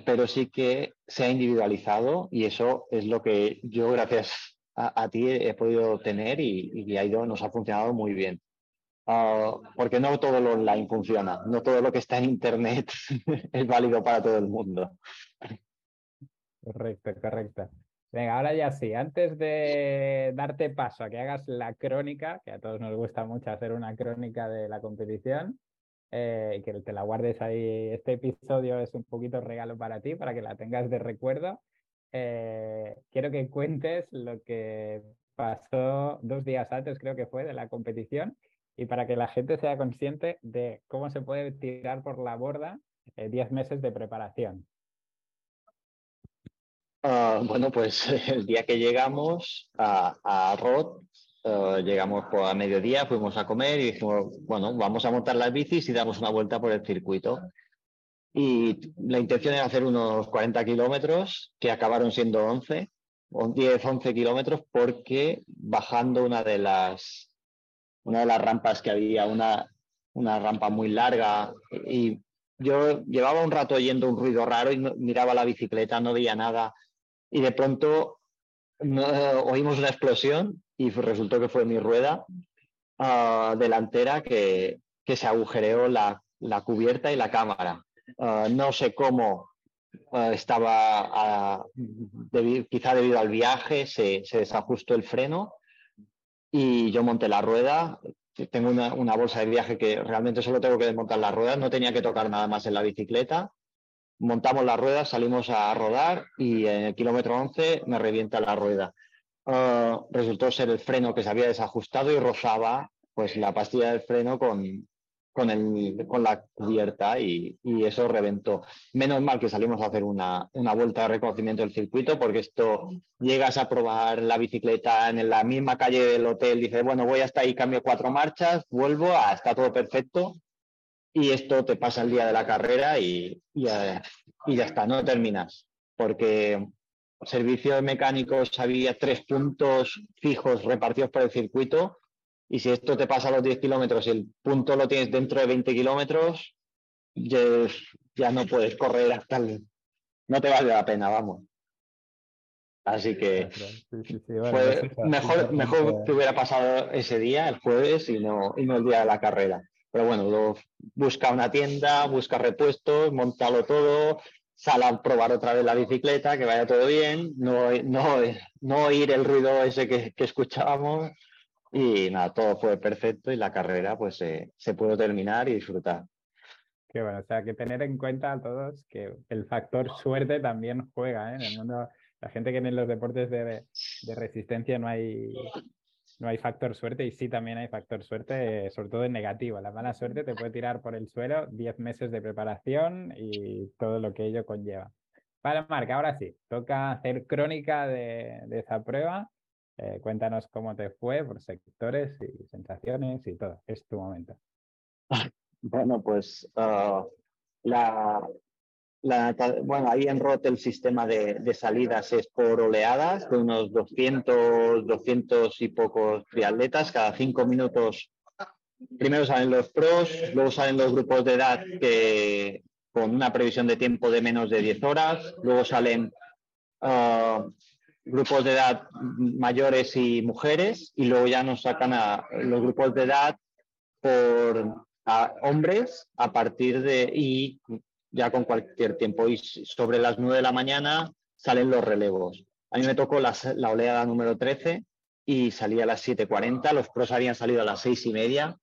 pero sí que se ha individualizado y eso es lo que yo, gracias a, ti, he podido tener y, y ha ido, nos ha funcionado muy bien. Ah, porque no todo lo online funciona, no todo lo que está en Internet [laughs] es válido para todo el mundo.
Correcto, correcto. Venga, ahora ya sí, antes de darte paso a que hagas la crónica, que a todos nos gusta mucho hacer una crónica de la competición, eh, que te la guardes ahí, este episodio es un poquito regalo para ti, para que la tengas de recuerdo. Eh, quiero que cuentes lo que pasó dos días antes, creo que fue, de la competición y para que la gente sea consciente de cómo se puede tirar por la borda 10 eh, meses de preparación.
Ah, bueno, pues [laughs] el día que llegamos a, a Rod, eh, llegamos a mediodía, fuimos a comer y dijimos, bueno, vamos a montar las bicis y damos una vuelta por el circuito. Y la intención era hacer unos 40 kilómetros, que acabaron siendo 11, 10, 11 kilómetros, porque bajando una de las una de las rampas que había, una, una rampa muy larga y yo llevaba un rato oyendo un ruido raro y miraba la bicicleta, no veía nada y de pronto oímos una explosión y resultó que fue mi rueda ah, delantera que, que, se agujereó la, la, cubierta y la cámara. Ah, no sé cómo ah, estaba, quizá debido al viaje, se, se desajustó el freno y yo monté la rueda. Tengo una, una, bolsa de viaje que realmente solo tengo que desmontar la rueda, no tenía que tocar nada más en la bicicleta. Montamos la rueda, salimos a rodar y en el kilómetro 11 me revienta la rueda. Ah, resultó ser el freno que se había desajustado y rozaba pues la pastilla del freno con, con, el, con la cubierta y, y, eso reventó. Menos mal que salimos a hacer una, una, vuelta de reconocimiento del circuito, porque esto llegas a probar la bicicleta en la misma calle del hotel, dices, bueno, voy hasta ahí, cambio cuatro marchas, vuelvo, ah, está todo perfecto. Y esto te pasa el día de la carrera y, y, eh, y ya está, no terminas. Porque servicio de mecánicos había tres puntos fijos repartidos por el circuito y si esto te pasa a los 10 kilómetros y el punto lo tienes dentro de 20 kilómetros, ya, no puedes correr hasta el... No te vale la pena, vamos. Así que mejor, mejor que hubiera pasado ese día, el jueves, y no, y no el día de la carrera. Pero bueno, luego busca una tienda, busca repuestos, montalo todo, sal a probar otra vez la bicicleta, que vaya todo bien, no, no, no oír el ruido ese que, que escuchábamos y nada, todo fue perfecto y la carrera pues se pudo terminar y disfrutar.
Qué bueno, o sea que tener en cuenta a todos que el factor suerte también juega ¿eh? en el mundo. La gente que en los deportes de, de, resistencia no hay, no hay factor suerte y sí también hay factor suerte, sobre todo en negativo. La mala suerte te puede tirar por el suelo 10 meses de preparación y todo lo que ello conlleva. Vale, Marc, ahora sí, toca hacer crónica de, esa prueba eh, cuéntanos cómo te fue por sectores y sensaciones y todo. Es tu momento. [laughs]
Bueno, pues ah, la, bueno, ahí en ROT el sistema de, de, salidas es por oleadas, de unos 200, 200 y pocos triatletas. Cada cinco minutos, primero salen los pros, luego salen los grupos de edad que, con una previsión de tiempo de menos de 10 horas, luego salen uh, grupos de edad mayores y mujeres y luego ya nos sacan a los grupos de edad por hombres a partir de y ya con cualquier tiempo y sobre las 9 de la mañana salen los relevos. A mí me tocó la, oleada número 13 y salía a las 7.40, los pros habían salido a las seis y media.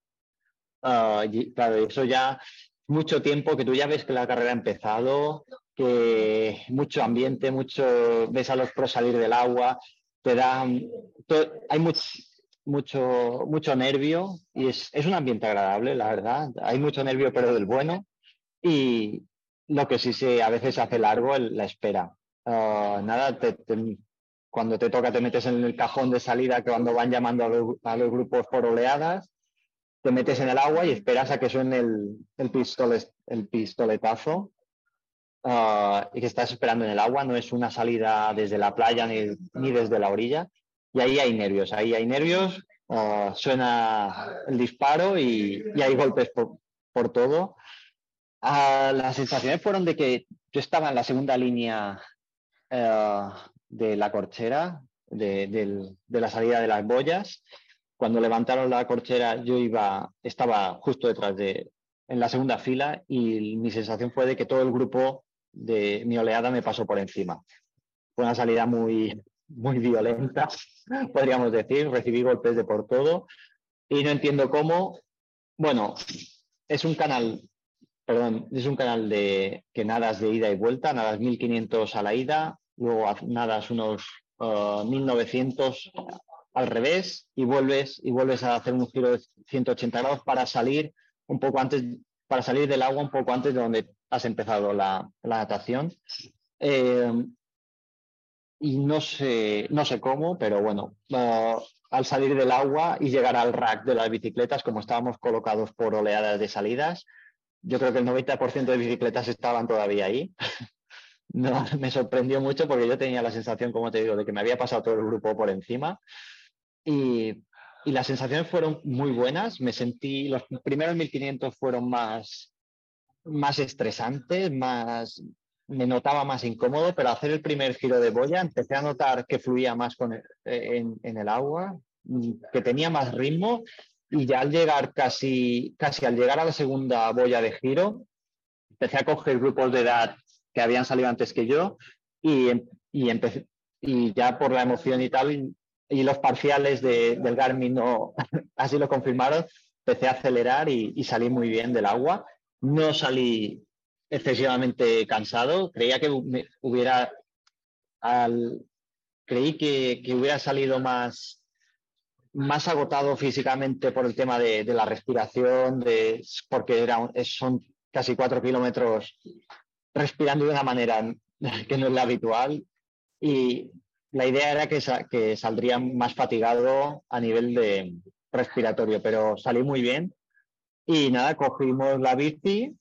Ah, claro, eso ya mucho tiempo que tú ya ves que la carrera ha empezado, que mucho ambiente, mucho, ves a los pros salir del agua, te dan, hay mucho, mucho, mucho nervio y es, es un ambiente agradable, la verdad. Hay mucho nervio, pero del bueno. Y lo que sí se a veces hace largo la espera. Ah, nada, cuando te toca te metes en el cajón de salida cuando van llamando a los, grupos por oleadas, te metes en el agua y esperas a que suene el, el, el pistoletazo ah, y que estás esperando en el agua. No es una salida desde la playa ni, ni desde la orilla. Y ahí hay nervios, ahí hay nervios, ah, suena el disparo y, y hay golpes por, por todo. Las sensaciones fueron de que yo estaba en la segunda línea eh, de la corchera, de, la salida de las boyas. Cuando levantaron la corchera, yo iba, estaba justo detrás de, en la segunda fila y mi sensación fue de que todo el grupo de mi oleada me pasó por encima. Fue una salida muy, muy violenta, [laughs] podríamos decir. Recibí golpes de por todo y no entiendo cómo. Bueno, es un canal perdón, es un canal de que nadas de ida y vuelta, nadas 1500 a la ida, luego nadas unos 1900 uh, al revés y vuelves y vuelves a hacer un giro de 180 grados para salir un poco antes, para salir del agua un poco antes de donde has empezado la, natación. Eh, y no sé, no sé cómo, pero bueno, uh, al salir del agua y llegar al rack de las bicicletas, como estábamos colocados por oleadas de salidas, yo creo que el 90% de bicicletas estaban todavía ahí. [laughs] no, me sorprendió mucho porque yo tenía la sensación, como te digo, de que me había pasado todo el grupo por encima. Y, y las sensaciones fueron muy buenas. Me sentí, los primeros 1500 fueron más, más estresantes, más, me notaba más incómodo, pero hacer el primer giro de boya empecé a notar que fluía más con en, en, el agua, que tenía más ritmo y ya al llegar casi, casi al llegar a la segunda boya de giro, empecé a coger grupos de edad que habían salido antes que yo y, y, empecé, y ya por la emoción y tal, y, los parciales del Garmin no, [laughs] así lo confirmaron, empecé a acelerar y, salí muy bien del agua. No salí excesivamente cansado, creía que hubiera, al, creí que, que hubiera salido más, más agotado físicamente por el tema de, la respiración, de, porque era, son casi cuatro kilómetros respirando de una manera [laughs] que no es la habitual. Y la idea era que, que saldría más fatigado a nivel de respiratorio, pero salí muy bien. Y nada, cogimos la bici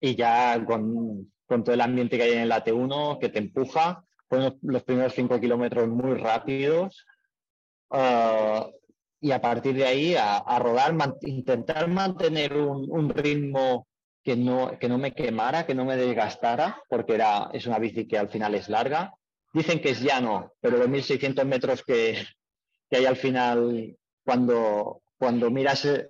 y ya con, con todo el ambiente que hay en la T1 que te empuja, fueron los primeros cinco kilómetros muy rápidos Ah, y a partir de ahí a, rodar, intentar mantener un, ritmo que no, que no me quemara, que no me desgastara, porque era, es una bici que al final es larga. Dicen que es llano, pero los 1600 metros que, que hay al final, cuando, cuando miras el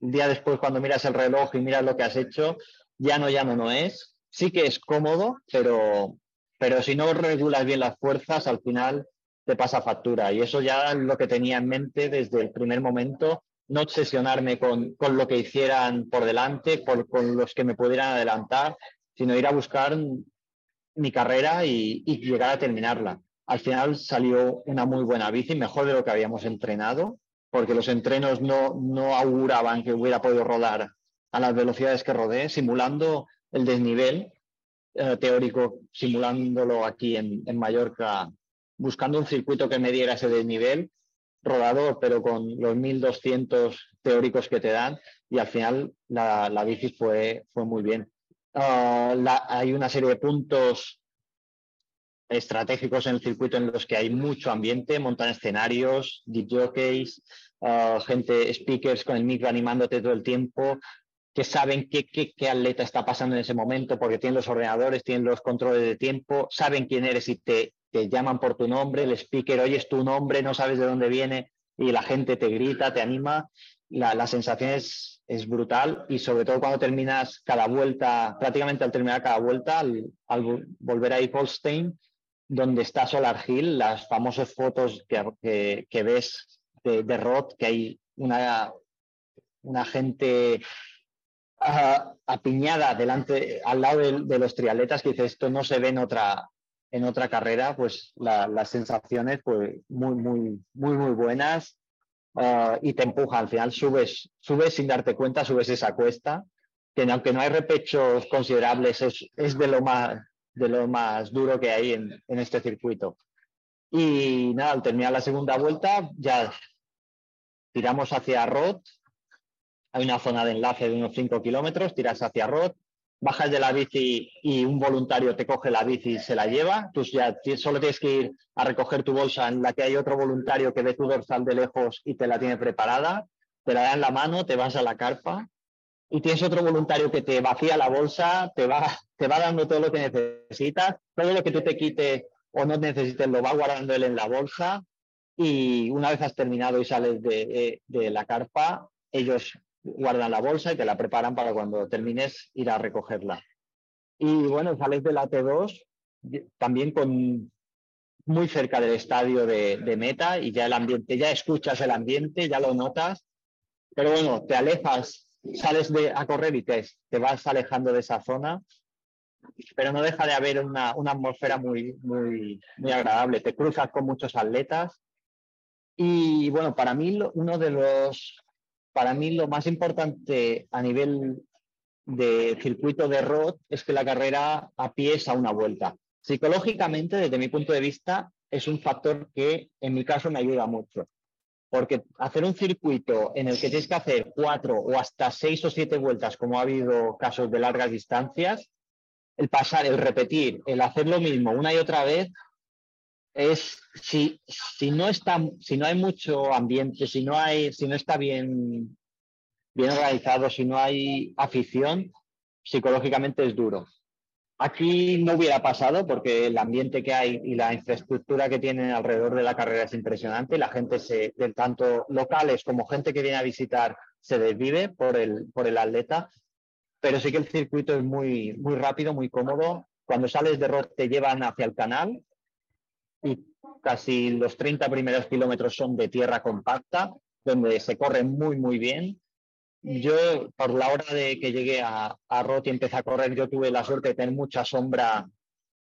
día después, cuando miras el reloj y miras lo que has hecho, llano, llano no es. Sí que es cómodo, pero, pero si no regulas bien las fuerzas, al final te pasa factura. Y eso ya es lo que tenía en mente desde el primer momento, no obsesionarme con, con lo que hicieran por delante, con los que me pudieran adelantar, sino ir a buscar mi carrera y, llegar a terminarla. Al final salió una muy buena bici, mejor de lo que habíamos entrenado, porque los entrenos no, no auguraban que hubiera podido rodar a las velocidades que rodé, simulando el desnivel eh, teórico, simulándolo aquí en, en Mallorca buscando un circuito que me diera ese desnivel, rodador, pero con los 1200 teóricos que te dan, y al final la, la bici fue, fue muy bien. Ah, hay una serie de puntos estratégicos en el circuito en los que hay mucho ambiente, montan escenarios, deep jockeys, ah, gente, speakers con el micro animándote todo el tiempo, que saben qué, qué, qué, atleta está pasando en ese momento porque tienen los ordenadores, tienen los controles de tiempo, saben quién eres y te te llaman por tu nombre, el speaker oyes tu nombre, no sabes de dónde viene y la gente te grita, te anima. La, sensación es, brutal y sobre todo cuando terminas cada vuelta, prácticamente al terminar cada vuelta, al, volver a Holstein, donde está Solar Hill, las famosas fotos que, que, ves de, Rod, que hay una, una gente ah, apiñada delante, al lado de, los triatletas que dice esto no se ve en otra, en otra carrera, pues las sensaciones pues muy, muy, muy, muy buenas. ah, y te empuja. Al final subes, subes sin darte cuenta, subes esa cuesta, que aunque no hay repechos considerables, es, de, lo más, de lo más duro que hay en, en este circuito. Y nada, al terminar la segunda vuelta, ya tiramos hacia Rod. Hay una zona de enlace de unos 5 kilómetros, tiras hacia Rod, bajas de la bici y un voluntario te coge la bici y se la lleva. Tú ya solo tienes que ir a recoger tu bolsa en la que hay otro voluntario que ve tu dorsal de lejos y te la tiene preparada. Te la da en la mano, te vas a la carpa y tienes otro voluntario que te vacía la bolsa, te va, te va dando todo lo que necesitas, todo lo que tú te quites o no necesites lo va guardando él en la bolsa y una vez has terminado y sales de, de la carpa, ellos guardan la bolsa y te la preparan para cuando termines ir a recogerla. Y bueno, sales de la T2 también con muy cerca del estadio de, meta y ya el ambiente, ya escuchas el ambiente, ya lo notas, pero bueno, te alejas, sales de, a correr y te, te vas alejando de esa zona, pero no deja de haber una, una atmósfera muy, muy, muy agradable. Te cruzas con muchos atletas y bueno, para mí uno de los para mí lo más importante a nivel de circuito de road es que la carrera a pie es a una vuelta. Psicológicamente, desde mi punto de vista, es un factor que en mi caso me ayuda mucho. Porque hacer un circuito en el que tienes que hacer cuatro o hasta seis o siete vueltas, como ha habido casos de largas distancias, el pasar, el repetir, el hacer lo mismo una y otra vez, es si, si, no está, si no hay mucho ambiente, si no, hay, si no está bien, bien organizado, si no hay afición, psicológicamente es duro. Aquí no hubiera pasado porque el ambiente que hay y la infraestructura que tienen alrededor de la carrera es impresionante. La gente, se, tanto locales como gente que viene a visitar, se desvive por el, por el atleta. Pero sí que el circuito es muy, muy rápido, muy cómodo. Cuando sales de Roth te llevan hacia el canal y casi los 30 primeros kilómetros son de tierra compacta, donde se corre muy, muy bien. Yo, por la hora de que llegué a, a Rot y empecé a correr, yo tuve la suerte de tener mucha sombra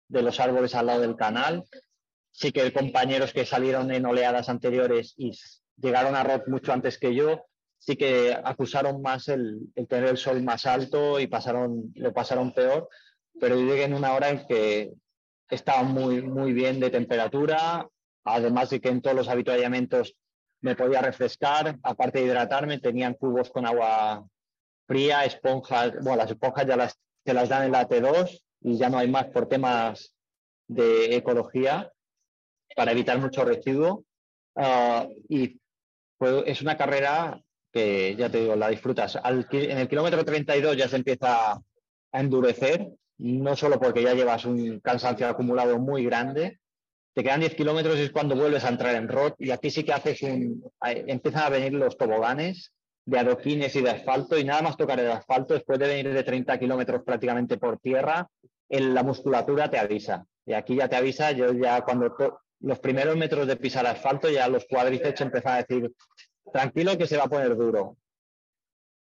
de los árboles al lado del canal. Sí que compañeros que salieron en oleadas anteriores y llegaron a Rot mucho antes que yo, sí que acusaron más el, el tener el sol más alto y pasaron, lo pasaron peor, pero yo llegué en una hora en que estaba muy, muy bien de temperatura, además de que en todos los habituallamientos me podía refrescar, aparte de hidratarme, tenían cubos con agua fría, esponjas, bueno, las esponjas ya las, se las dan en la T2 y ya no hay más por temas de ecología para evitar mucho residuo. Ah, y es una carrera que, ya te digo, la disfrutas. en el kilómetro 32 ya se empieza a endurecer no solo porque ya llevas un cansancio acumulado muy grande, te quedan 10 kilómetros y es cuando vuelves a entrar en ROT y aquí sí que haces un... empiezan a venir los toboganes de adoquines y de asfalto y nada más tocar el asfalto, después de venir de 30 kilómetros prácticamente por tierra, en la musculatura te avisa. Y aquí ya te avisa, yo ya cuando los primeros metros de pisar asfalto, ya los cuádriceps empiezan a decir, tranquilo que se va a poner duro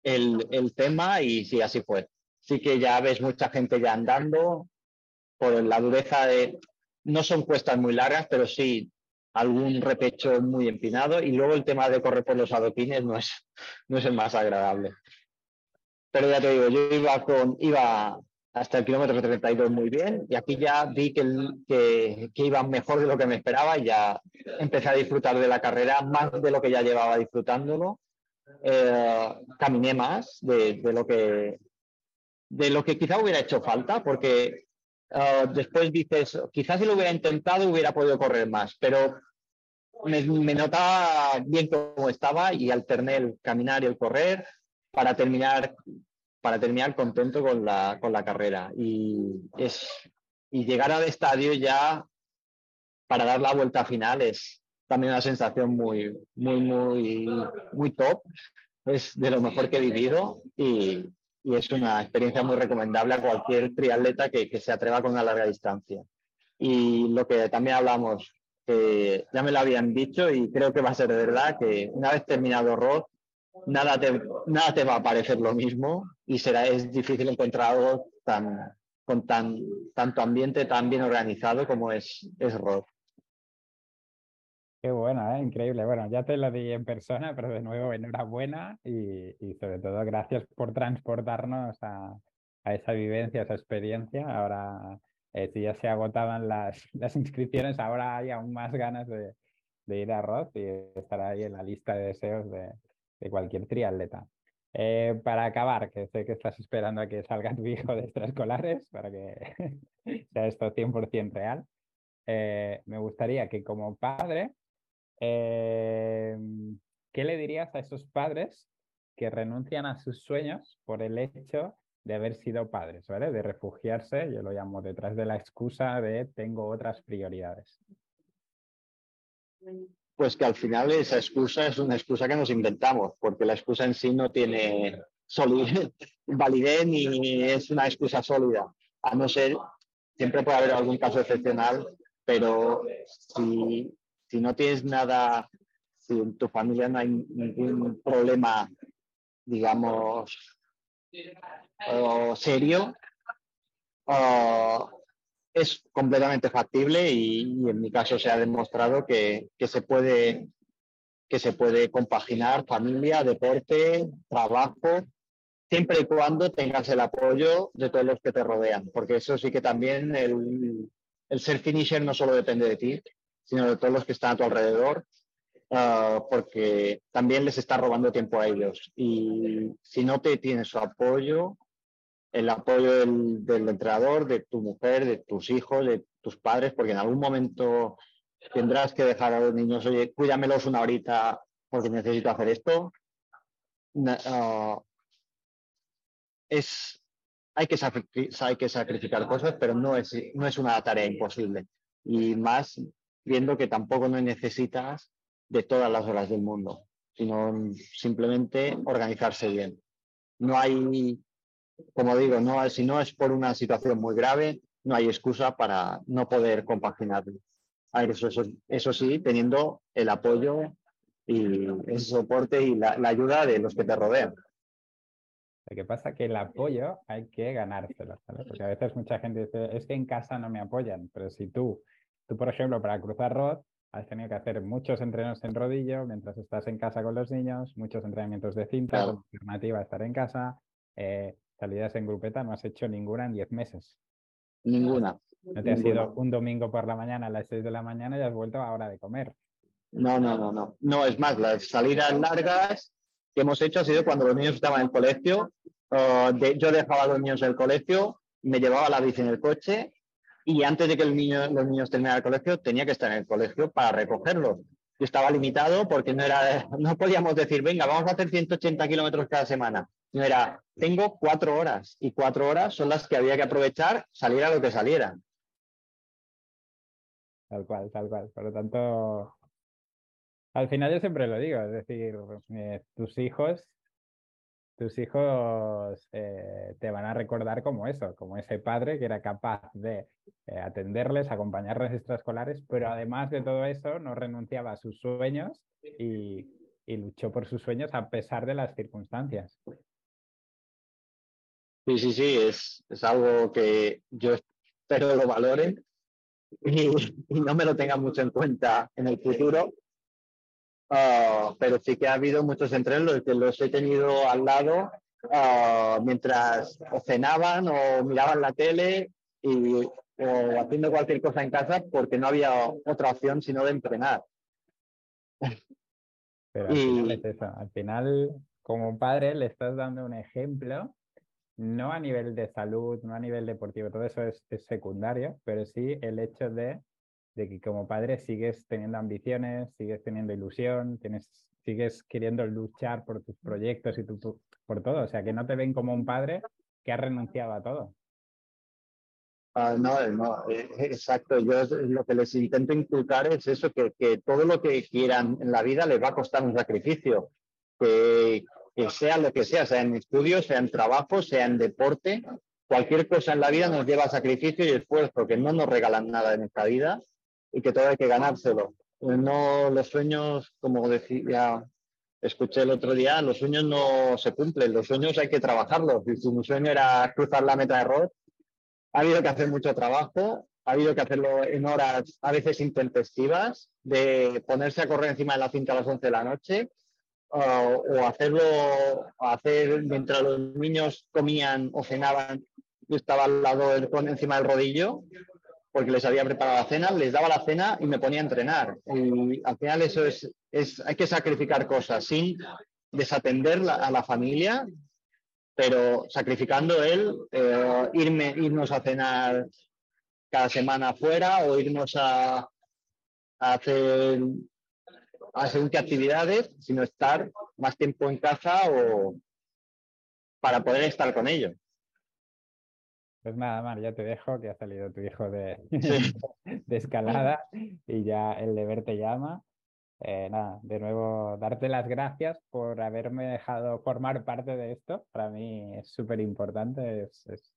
el, el tema y sí, así fue sí que ya ves mucha gente ya andando por la dureza de... No son cuestas muy largas, pero sí algún repecho muy empinado y luego el tema de correr por los adoquines no es, no es el más agradable. Pero ya te digo, yo iba, con, iba hasta el kilómetro 32 muy bien y aquí ya vi que, que, que, iba mejor de lo que me esperaba y ya empecé a disfrutar de la carrera más de lo que ya llevaba disfrutándolo. Eh, caminé más de, de, lo que de lo que quizá hubiera hecho falta, porque ah, después dices, quizás si lo hubiera intentado hubiera podido correr más, pero me, notaba bien cómo estaba y alterné el caminar y el correr para terminar, para terminar contento con la, con la carrera. Y, es, y llegar al estadio ya para dar la vuelta final es también una sensación muy, muy, muy, muy top. Es de lo mejor que he vivido y, y es una experiencia muy recomendable a cualquier triatleta que, que se atreva con una larga distancia. Y lo que también hablamos, ya me lo habían dicho y creo que va a ser verdad, que una vez terminado rock, nada te, nada te va a parecer lo mismo y será, es difícil encontrar algo tan, con tan, tanto ambiente tan bien organizado como es, es rock.
Qué bueno, ¿eh? increíble. Bueno, ya te lo di en persona, pero de nuevo enhorabuena y, y sobre todo gracias por transportarnos a, a esa vivencia, a esa experiencia. Ahora, eh, si ya se agotaban las, [laughs] las inscripciones, ahora hay aún más ganas de, de ir a Roth y estar ahí en la lista de deseos de, de cualquier triatleta. Eh, para acabar, que sé que estás esperando a que salga tu hijo de extraescolares para que [laughs] sea esto 100% real, eh, me gustaría que como padre, eh, ¿qué le dirías a esos padres que renuncian a sus sueños por el hecho de haber sido padres, ¿vale? De refugiarse, yo lo llamo detrás de la excusa de tengo otras prioridades.
Pues que al final esa excusa es una excusa que nos inventamos, porque la excusa en sí no tiene [laughs] validez ni es una excusa sólida. A no ser, siempre puede haber algún caso excepcional, pero si, si no tienes nada, si en tu familia no hay ningún problema, digamos, serio, es completamente factible y, en mi caso se ha demostrado que, se puede, que se puede compaginar familia, deporte, trabajo, siempre y cuando tengas el apoyo de todos los que te rodean, porque eso sí que también el, el ser finisher no solo depende de ti, sino de todos los que están a tu alrededor, ah, porque también les está robando tiempo a ellos. Y si no te tienes su apoyo, el apoyo del, entrenador, de tu mujer, de tus hijos, de tus padres, porque en algún momento tendrás que dejar a los niños, oye, cuídamelos una horita porque necesito hacer esto. Ah, es, hay, que sacrificar cosas, pero no es una tarea imposible. Y más viendo que tampoco no necesitas de todas las horas del mundo, sino simplemente organizarse bien. No hay como digo, no, si no es por una situación muy grave, no hay excusa para no poder compaginarlo. Eso, eso, eso sí, teniendo el apoyo y ese soporte y la, ayuda de los que te rodean.
Lo que pasa es que el apoyo hay que ganárselo, Porque a veces mucha gente dice, es que en casa no me apoyan, pero si tú, tú por ejemplo, para cruzar rod, has tenido que hacer muchos entrenos en rodillo mientras estás en casa con los niños, muchos entrenamientos de cinta, alternativa a estar en casa, eh, salidas en grupeta no has hecho ninguna en 10 meses.
Ninguna.
No te has ido un domingo por la mañana a las 6 de la mañana y has vuelto a hora de comer.
No, no, no, no. No, es más, las salidas largas que hemos hecho ha sido cuando los niños estaban en el colegio. yo dejaba a los niños en el colegio, me llevaba la bici en el coche y antes de que los niños terminaran el colegio tenía que estar en el colegio para recogerlos. Y estaba limitado porque no, era, [laughs] no podíamos decir, venga, vamos a hacer 180 kilómetros cada semana. No era, tengo cuatro horas y cuatro horas son las que había que aprovechar, saliera lo que saliera.
Tal cual, tal cual. Por lo tanto, al final yo siempre lo digo, es decir, eh, tus hijos, tus hijos eh, te van a recordar como eso, como ese padre que era capaz de eh, atenderles, acompañarles extraescolares, pero además de todo eso no renunciaba a sus sueños y, y luchó por sus sueños a pesar de las circunstancias.
Sí, sí, sí, es, algo que yo espero lo valoren y, no me lo tengan mucho en cuenta en el futuro. Ah, pero sí que ha habido muchos entrenos que los he tenido al lado ah, mientras cenaban o miraban la tele y, o haciendo cualquier cosa en casa porque no había otra opción sino de entrenar.
Pero al, final es eso. al final, como padre, le estás dando un ejemplo no a nivel de salud, no a nivel deportivo, todo eso es, secundario, pero sí el hecho de, que como padre sigues teniendo ambiciones, sigues teniendo ilusión, tienes, sigues queriendo luchar por tus proyectos y por todo. O sea, que no te ven como un padre que ha renunciado a todo.
Ah, no, no, eh, exacto. Yo lo que les intento inculcar es eso, que, que todo lo que quieran en la vida les va a costar un sacrificio. Que, que sea lo que sea, sea en estudios, sea en trabajo, sea en deporte, cualquier cosa en la vida nos lleva a sacrificio y esfuerzo, que no nos regalan nada en esta vida y que todo hay que ganárselo. No, los sueños, como decía, escuché el otro día, los sueños no se cumplen, los sueños hay que trabajarlos. Si mi sueño era cruzar la meta de rod, ha habido que hacer mucho trabajo ha habido que hacerlo en horas a veces intempestivas, de ponerse a correr encima de la cinta a las 11 de la noche, o hacerlo, hacer mientras los niños comían o cenaban, yo estaba al lado, encima del rodillo, porque les había preparado la cena, les daba la cena y me ponía a entrenar. Y al final eso es, es hay que sacrificar cosas sin desatender a la familia, pero sacrificando él, eh, irme, irnos a cenar cada semana afuera o irnos a, hacer a según qué actividades, sino estar más tiempo en casa o para poder estar con ellos.
Pues nada, Mar, ya te dejo, que ha salido tu hijo de, [laughs] de escalada y ya el deber te llama. Eh, nada, de nuevo, darte las gracias por haberme dejado formar parte de esto. Para mí es súper importante. Es,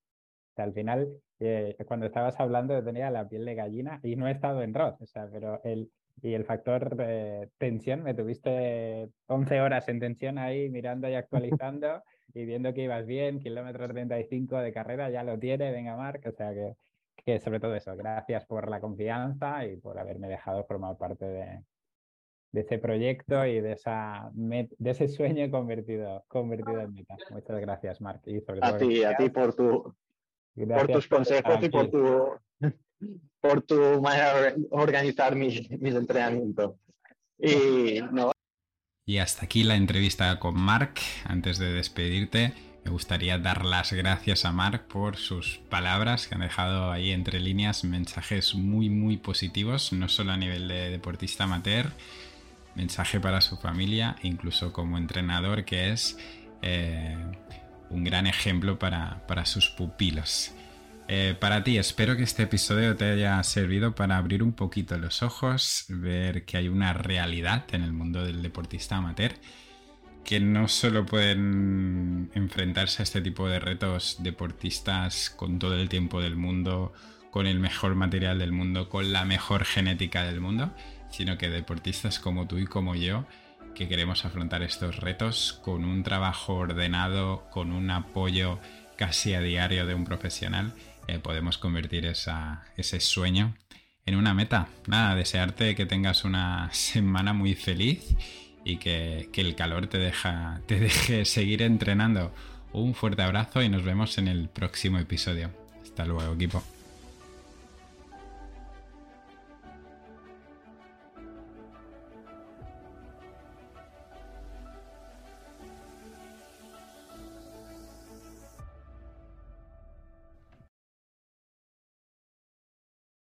al final, eh, cuando estabas hablando, tenía la piel de gallina y no he estado en ROD, o sea, pero el, y el factor de tensión, me tuviste 11 horas en tensión ahí mirando y actualizando y viendo que ibas bien, kilómetro 35 de carrera, ya lo tiene, venga Marc, o sea que, que sobre todo eso, gracias por la confianza y por haberme dejado formar parte de, de ese proyecto y de, esa de ese sueño convertido, convertido en meta. Muchas gracias, Marc.
Y a ti, a ti por, tu, por tus consejos y por tu, por tu manera de organizar mis, mis entrenamientos. Y, no.
Y hasta aquí la entrevista con Marc. Antes de despedirte, me gustaría dar las gracias a Marc por sus palabras que han dejado ahí entre líneas mensajes muy muy positivos, no solo a nivel de deportista amateur, mensaje para su familia, incluso como entrenador que es eh, un gran ejemplo para, sus pupilos. Eh, para ti, espero que este episodio te haya servido para abrir un poquito los ojos, ver que hay una realidad en el mundo del deportista amateur, que no solo pueden enfrentarse a este tipo de retos deportistas con todo el tiempo del mundo, con el mejor material del mundo, con la mejor genética del mundo, sino que deportistas como tú y como yo, que queremos afrontar estos retos con un trabajo ordenado, con un apoyo casi a diario de un profesional, eh, podemos convertir ese sueño en una meta. Nada, desearte que tengas una [laughs] semana muy feliz y que, que el calor te, deja, te deje seguir entrenando. Un fuerte abrazo y nos vemos en el próximo episodio. Hasta luego, equipo.